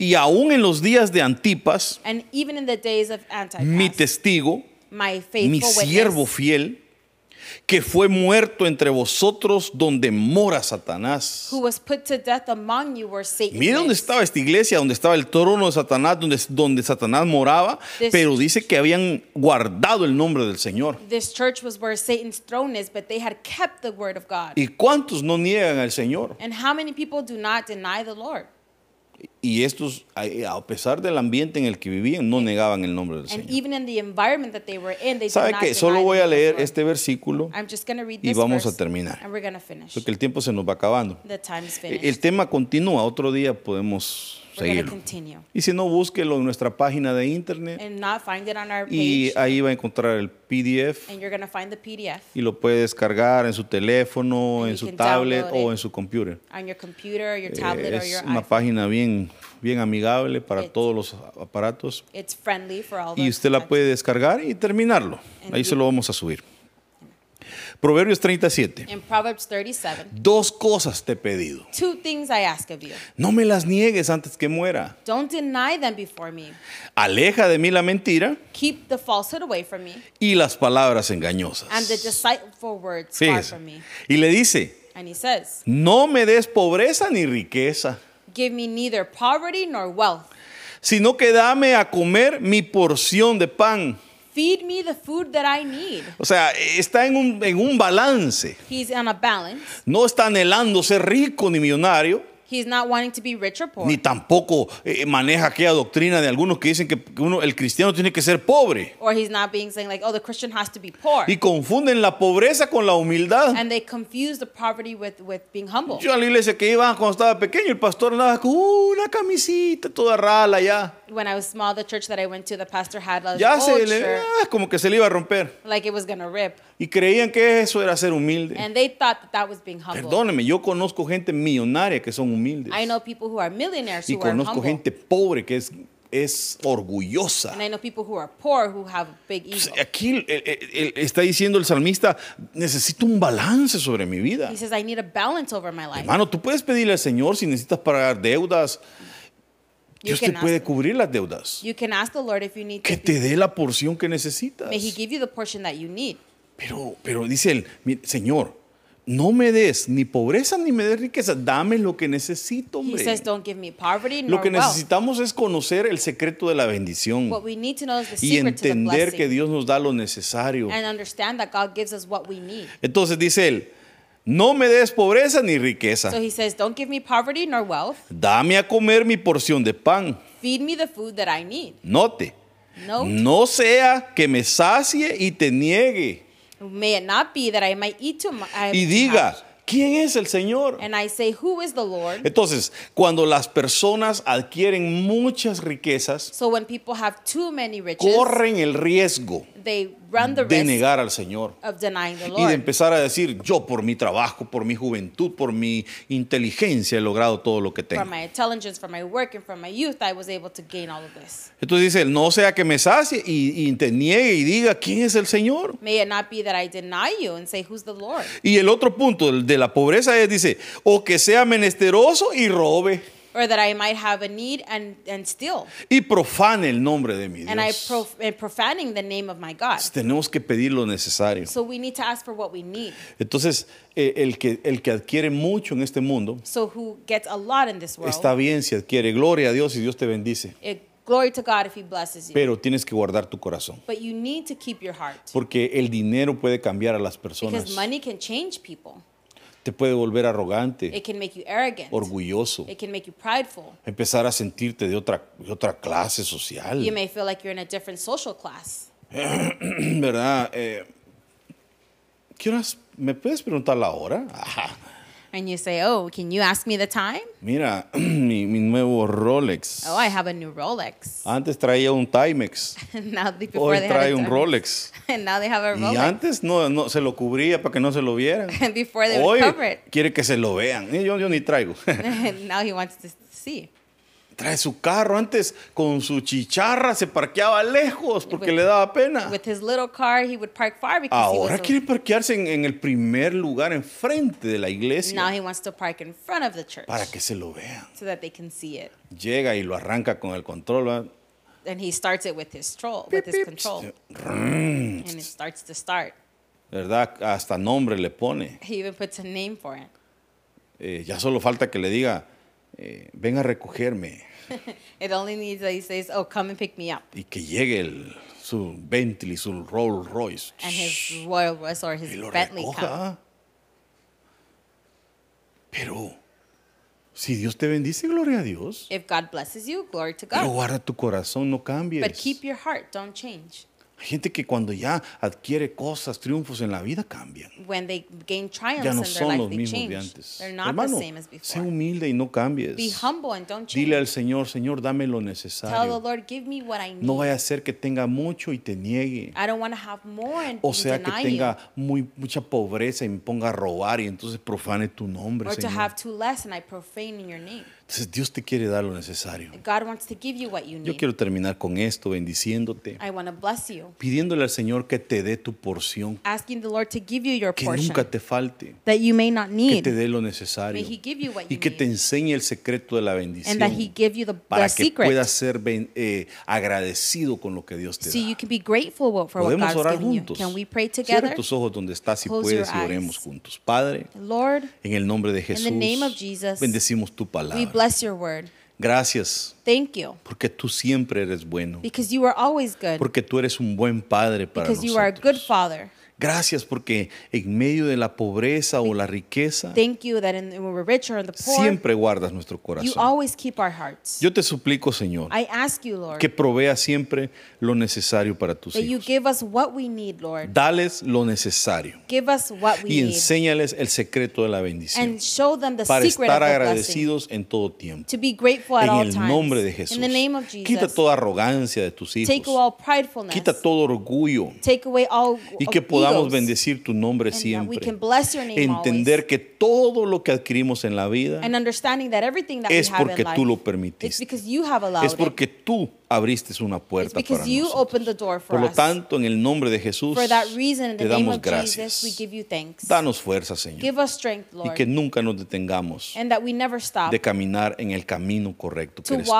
Speaker 1: Y aún en los días de Antipas,
Speaker 2: and even in the days of Antipas,
Speaker 1: mi testigo,
Speaker 2: my
Speaker 1: mi
Speaker 2: faithful
Speaker 1: siervo
Speaker 2: witness,
Speaker 1: fiel, que fue muerto entre vosotros donde mora Satanás.
Speaker 2: who was put to death among you where Satan
Speaker 1: Mira dónde estaba esta iglesia, donde estaba el trono de Satanás, donde, donde Satanás moraba,
Speaker 2: This-
Speaker 1: pero dice que habían guardado el nombre del Señor.
Speaker 2: This church was where Satan's throne is, but they had kept the word of God.
Speaker 1: ¿Y cuántos no niegan al Señor?
Speaker 2: And how many people do not deny the Lord?
Speaker 1: Y estos, a pesar del ambiente en el que vivían, no negaban el nombre del
Speaker 2: And
Speaker 1: Señor. ¿Sabe qué? Solo voy a leer este versículo y vamos a terminar. porque el tiempo se nos va acabando. E-. El tema continúa, otro día podemos seguirlo. Y si no, búsquelo en nuestra página de internet
Speaker 2: And not find it on our
Speaker 1: y ahí va a encontrar el PDF
Speaker 2: And you're going to find the PDF
Speaker 1: y lo puede descargar en su teléfono,
Speaker 2: And
Speaker 1: en su tablet o en su computer.
Speaker 2: on your computer, your tablet, or
Speaker 1: es
Speaker 2: your
Speaker 1: una página bien, bien amigable para
Speaker 2: It's-
Speaker 1: todos los aparatos
Speaker 2: It's for all
Speaker 1: y usted la puede descargar y terminarlo.
Speaker 2: And
Speaker 1: Ahí se lo vamos a subir. Proverbios 37.
Speaker 2: In Proverbs 37,
Speaker 1: Dos cosas te he pedido.
Speaker 2: two things I ask of you.
Speaker 1: No me las niegues antes que muera.
Speaker 2: Don't deny them before me.
Speaker 1: Aleja de mí la mentira
Speaker 2: Keep the falsehood away from me,
Speaker 1: y las palabras engañosas.
Speaker 2: and the deceitful words far from me.
Speaker 1: Y le dice,
Speaker 2: And he says,
Speaker 1: no me des pobreza ni riqueza,
Speaker 2: Give me neither poverty nor wealth.
Speaker 1: sino que dame a comer mi porción de pan.
Speaker 2: Feed me the food that I need.
Speaker 1: O sea, está en un, en un balance.
Speaker 2: He's on a balance.
Speaker 1: No está anhelando ser rico ni millonario,
Speaker 2: He's not wanting to be rich or poor.
Speaker 1: ni tampoco eh, maneja aquella doctrina de algunos que dicen que uno, el cristiano tiene que ser pobre.
Speaker 2: Or he's not being saying like, oh, the Christian has to be poor.
Speaker 1: Y confunden la pobreza con la humildad.
Speaker 2: And they confuse the poverty with, with being humble.
Speaker 1: Yo a la iglesia que iba cuando estaba pequeño, el pastor andaba con una camisita toda rala ya.
Speaker 2: When I was small, the church that I went to, the pastor had a
Speaker 1: Ya
Speaker 2: old
Speaker 1: se le,
Speaker 2: shirt,
Speaker 1: ah, como que se le iba a romper.
Speaker 2: like it was gonna rip.
Speaker 1: Y creían que eso era ser humilde.
Speaker 2: And they thought that that was being humble.
Speaker 1: Perdóneme, yo conozco gente millonaria que son humildes.
Speaker 2: I know people who are millionaires
Speaker 1: Y
Speaker 2: who are
Speaker 1: conozco
Speaker 2: humble.
Speaker 1: gente pobre que es, es orgullosa.
Speaker 2: And I know people who are poor who have big.
Speaker 1: Pues, Aquí el- el- el- está diciendo el salmista, necesito un balance sobre mi vida.
Speaker 2: He says, I need a balance over my life.
Speaker 1: Hermano, tú puedes pedirle al Señor si necesitas pagar deudas.
Speaker 2: You
Speaker 1: Dios te
Speaker 2: can,
Speaker 1: puede
Speaker 2: ask,
Speaker 1: cubrir las deudas.
Speaker 2: you can ask the Lord if you need
Speaker 1: Que te dé la porción que necesitas.
Speaker 2: May He give you the portion that you need.
Speaker 1: Pero, pero dice él, "Mi- Señor, no me des ni pobreza ni me des riqueza, dame lo que necesito,
Speaker 2: He
Speaker 1: hombre.
Speaker 2: says, Don't give me poverty
Speaker 1: Lo
Speaker 2: nor
Speaker 1: que
Speaker 2: wealth.
Speaker 1: necesitamos es conocer el secreto de la bendición
Speaker 2: What we need to know is the
Speaker 1: y
Speaker 2: secret to the
Speaker 1: entender que. Dios nos da lo necesario.
Speaker 2: And understand that God gives us what we need.
Speaker 1: Entonces dice él, no me des pobreza ni riqueza,
Speaker 2: So He says, Don't give me poverty nor wealth.
Speaker 1: dame a comer mi porción de pan.
Speaker 2: Feed me the food that I need.
Speaker 1: Note,
Speaker 2: No,
Speaker 1: no sea que me sacie y te niegue
Speaker 2: may it not be that I might eat too much.
Speaker 1: y diga, ¿quién es el Señor?
Speaker 2: And I say, Who is the Lord?
Speaker 1: Entonces, cuando las personas adquieren muchas riquezas,
Speaker 2: So when people have too many riches,
Speaker 1: corren el riesgo
Speaker 2: they run the
Speaker 1: de
Speaker 2: risk
Speaker 1: negar al Señor
Speaker 2: of denying the
Speaker 1: y de
Speaker 2: Lord.
Speaker 1: empezar a decir, yo por mi trabajo, por mi juventud, por mi inteligencia he logrado todo lo que tengo.
Speaker 2: From my intelligence, from my work, and from my youth, I was able to gain all of this.
Speaker 1: Entonces dice, no sea que me sacie y, y te niegue y diga, ¿quién es el Señor?
Speaker 2: May it not be that I deny you and say, Who's the Lord?
Speaker 1: Y el otro punto de la pobreza es, dice, o que sea menesteroso y robe
Speaker 2: Or that I might have a need and, and steal.
Speaker 1: y profane el nombre de mi
Speaker 2: And I
Speaker 1: Dios.
Speaker 2: prof- and profaning the name of my God.
Speaker 1: Tenemos que pedir lo necesario.
Speaker 2: So we need to ask for what we need.
Speaker 1: Entonces, eh, el, que, el que adquiere mucho en este mundo,
Speaker 2: So who gets a lot in this world?
Speaker 1: está bien si adquiere. Gloria a Dios y Dios te bendice.
Speaker 2: It, glory to God if He blesses you.
Speaker 1: Pero tienes que guardar tu corazón.
Speaker 2: But you need to keep your heart.
Speaker 1: Porque el dinero puede cambiar a las personas.
Speaker 2: Because money can change people.
Speaker 1: Te puede volver arrogante,
Speaker 2: It can make you arrogant.
Speaker 1: orgulloso,
Speaker 2: It can make you prideful.
Speaker 1: empezar a sentirte de otra, de otra clase social.
Speaker 2: You may feel like you're in a different social class. [clears throat]
Speaker 1: ¿Verdad? Eh, ¿Qué horas? ¿Me puedes preguntar la hora? Ajá. [laughs]
Speaker 2: And you say, Oh, can you ask me the time?
Speaker 1: Mira, [clears throat] mi, mi nuevo Rolex.
Speaker 2: Oh, I have a new Rolex. [laughs]
Speaker 1: Antes traía un Timex.
Speaker 2: now they- before
Speaker 1: Hoy
Speaker 2: they had
Speaker 1: trae
Speaker 2: a
Speaker 1: un
Speaker 2: Timex.
Speaker 1: Rolex. [laughs]
Speaker 2: And now they have a
Speaker 1: Y
Speaker 2: Rolex.
Speaker 1: antes no, no se lo cubría para que no se lo vieran.
Speaker 2: And [laughs] before they
Speaker 1: Hoy
Speaker 2: would cover it.
Speaker 1: quiere que se lo vean. Y Yo, yo ni traigo.
Speaker 2: Now he wants to see.
Speaker 1: Trae su carro. Antes con su chicharra se parqueaba lejos porque le daba pena.
Speaker 2: With his little car, he would park far because he
Speaker 1: Ahora
Speaker 2: was.
Speaker 1: quiere parquearse en, en el primer lugar enfrente de la
Speaker 2: now
Speaker 1: iglesia
Speaker 2: he wants to park in front of the church
Speaker 1: para que se lo vean.
Speaker 2: so that they can see it.
Speaker 1: Llega y lo arranca con el control. ¿verdad?
Speaker 2: And he starts it with his control, with his control, and it starts to start.
Speaker 1: ¿verdad? Hasta nombre le pone.
Speaker 2: He even puts a name for it.
Speaker 1: Eh, ya solo falta que le diga, eh, ven a recogerme [laughs]
Speaker 2: It only needs that he says, "Oh, come and pick me up,"
Speaker 1: y que llegue el, su Bentley, su Rolls Royce
Speaker 2: and his Royal Royce or his
Speaker 1: y lo
Speaker 2: Bentley come.
Speaker 1: recoja. Pero si Dios te bendice, gloria a Dios.
Speaker 2: If God blesses you, glory to
Speaker 1: Pero
Speaker 2: God.
Speaker 1: guarda tu corazón, no cambies.
Speaker 2: But keep your heart, don't change.
Speaker 1: Hay gente que cuando ya adquiere cosas, triunfos en la vida, cambian.
Speaker 2: When they gain triumphs
Speaker 1: Ya no
Speaker 2: in their
Speaker 1: son
Speaker 2: life,
Speaker 1: los
Speaker 2: they
Speaker 1: mismos de antes. Hermano,
Speaker 2: the same as
Speaker 1: sé
Speaker 2: before.
Speaker 1: humilde y no cambies.
Speaker 2: Be humble and don't
Speaker 1: Dile al. Señor, Señor, dame lo
Speaker 2: Tell the
Speaker 1: necesario.
Speaker 2: Lord, give me what I need.
Speaker 1: No vaya a ser que tenga mucho y te niegue.
Speaker 2: I don't want to have more and
Speaker 1: O sea, que tenga
Speaker 2: you.
Speaker 1: muy, mucha pobreza y me ponga a robar y entonces profane tu nombre,
Speaker 2: Or to
Speaker 1: Señor.
Speaker 2: have too less and I profane in your name.
Speaker 1: Entonces Dios te quiere dar lo necesario.
Speaker 2: God wants to give you what you
Speaker 1: Yo
Speaker 2: need.
Speaker 1: quiero terminar con esto, bendiciéndote,
Speaker 2: I want to bless you.
Speaker 1: pidiéndole al Señor que te dé tu porción,
Speaker 2: Asking the Lord to give you your
Speaker 1: que
Speaker 2: portion
Speaker 1: nunca te falte,
Speaker 2: that you may not
Speaker 1: que
Speaker 2: need.
Speaker 1: te dé lo necesario
Speaker 2: May He give you what
Speaker 1: y
Speaker 2: you
Speaker 1: que te enseñe el secreto de la
Speaker 2: And
Speaker 1: bendición
Speaker 2: that He give you the,
Speaker 1: para
Speaker 2: the
Speaker 1: que
Speaker 2: secret
Speaker 1: puedas ser ben- eh, agradecido con lo que Dios te
Speaker 2: so you
Speaker 1: da.
Speaker 2: can be grateful for what
Speaker 1: Podemos
Speaker 2: God's
Speaker 1: orar
Speaker 2: given you.
Speaker 1: juntos.
Speaker 2: Can we pray
Speaker 1: Cierra
Speaker 2: together?
Speaker 1: tus ojos donde estás si
Speaker 2: Close
Speaker 1: puedes y oremos juntos. Padre,
Speaker 2: Lord,
Speaker 1: en el nombre de
Speaker 2: in
Speaker 1: Jesús,
Speaker 2: the name of Jesus,
Speaker 1: bendecimos tu palabra.
Speaker 2: Bless your word.
Speaker 1: Gracias
Speaker 2: Thank you.
Speaker 1: porque tú siempre eres bueno,
Speaker 2: Because you are always good.
Speaker 1: porque tú eres un buen padre para
Speaker 2: Because you are a good father.
Speaker 1: Gracias porque en medio de la pobreza o la riqueza,
Speaker 2: Thank you that in, when we're rich or in the poor,
Speaker 1: siempre guardas nuestro
Speaker 2: you
Speaker 1: corazón.
Speaker 2: always keep our hearts.
Speaker 1: Yo te suplico, Señor,
Speaker 2: I ask you, Lord,
Speaker 1: que provea siempre lo necesario para tus
Speaker 2: that you
Speaker 1: hijos.
Speaker 2: give us what we need, Lord.
Speaker 1: Dales lo necesario
Speaker 2: Give us what we
Speaker 1: y
Speaker 2: need.
Speaker 1: enséñales el secreto de la bendición
Speaker 2: And show them the
Speaker 1: para
Speaker 2: secret
Speaker 1: estar
Speaker 2: of the blessing.
Speaker 1: agradecidos en todo tiempo.
Speaker 2: To be grateful at
Speaker 1: En
Speaker 2: all
Speaker 1: el
Speaker 2: times.
Speaker 1: nombre de Jesús.
Speaker 2: In the name of
Speaker 1: Quita
Speaker 2: Jesus.
Speaker 1: toda arrogancia de tus
Speaker 2: Take away
Speaker 1: hijos.
Speaker 2: all pridefulness.
Speaker 1: Quita todo orgullo
Speaker 2: Take away all
Speaker 1: y que podamos bendecir tu nombre siempre.
Speaker 2: can bless your name
Speaker 1: Entender que todo lo que adquirimos en la vida es porque tú lo permitiste. Es porque tú abriste una puerta para nosotros. Por lo tanto, en el nombre de Jesús, te damos gracias. Danos fuerza, Señor. Y que nunca nos detengamos de caminar en el camino correcto que eres tú.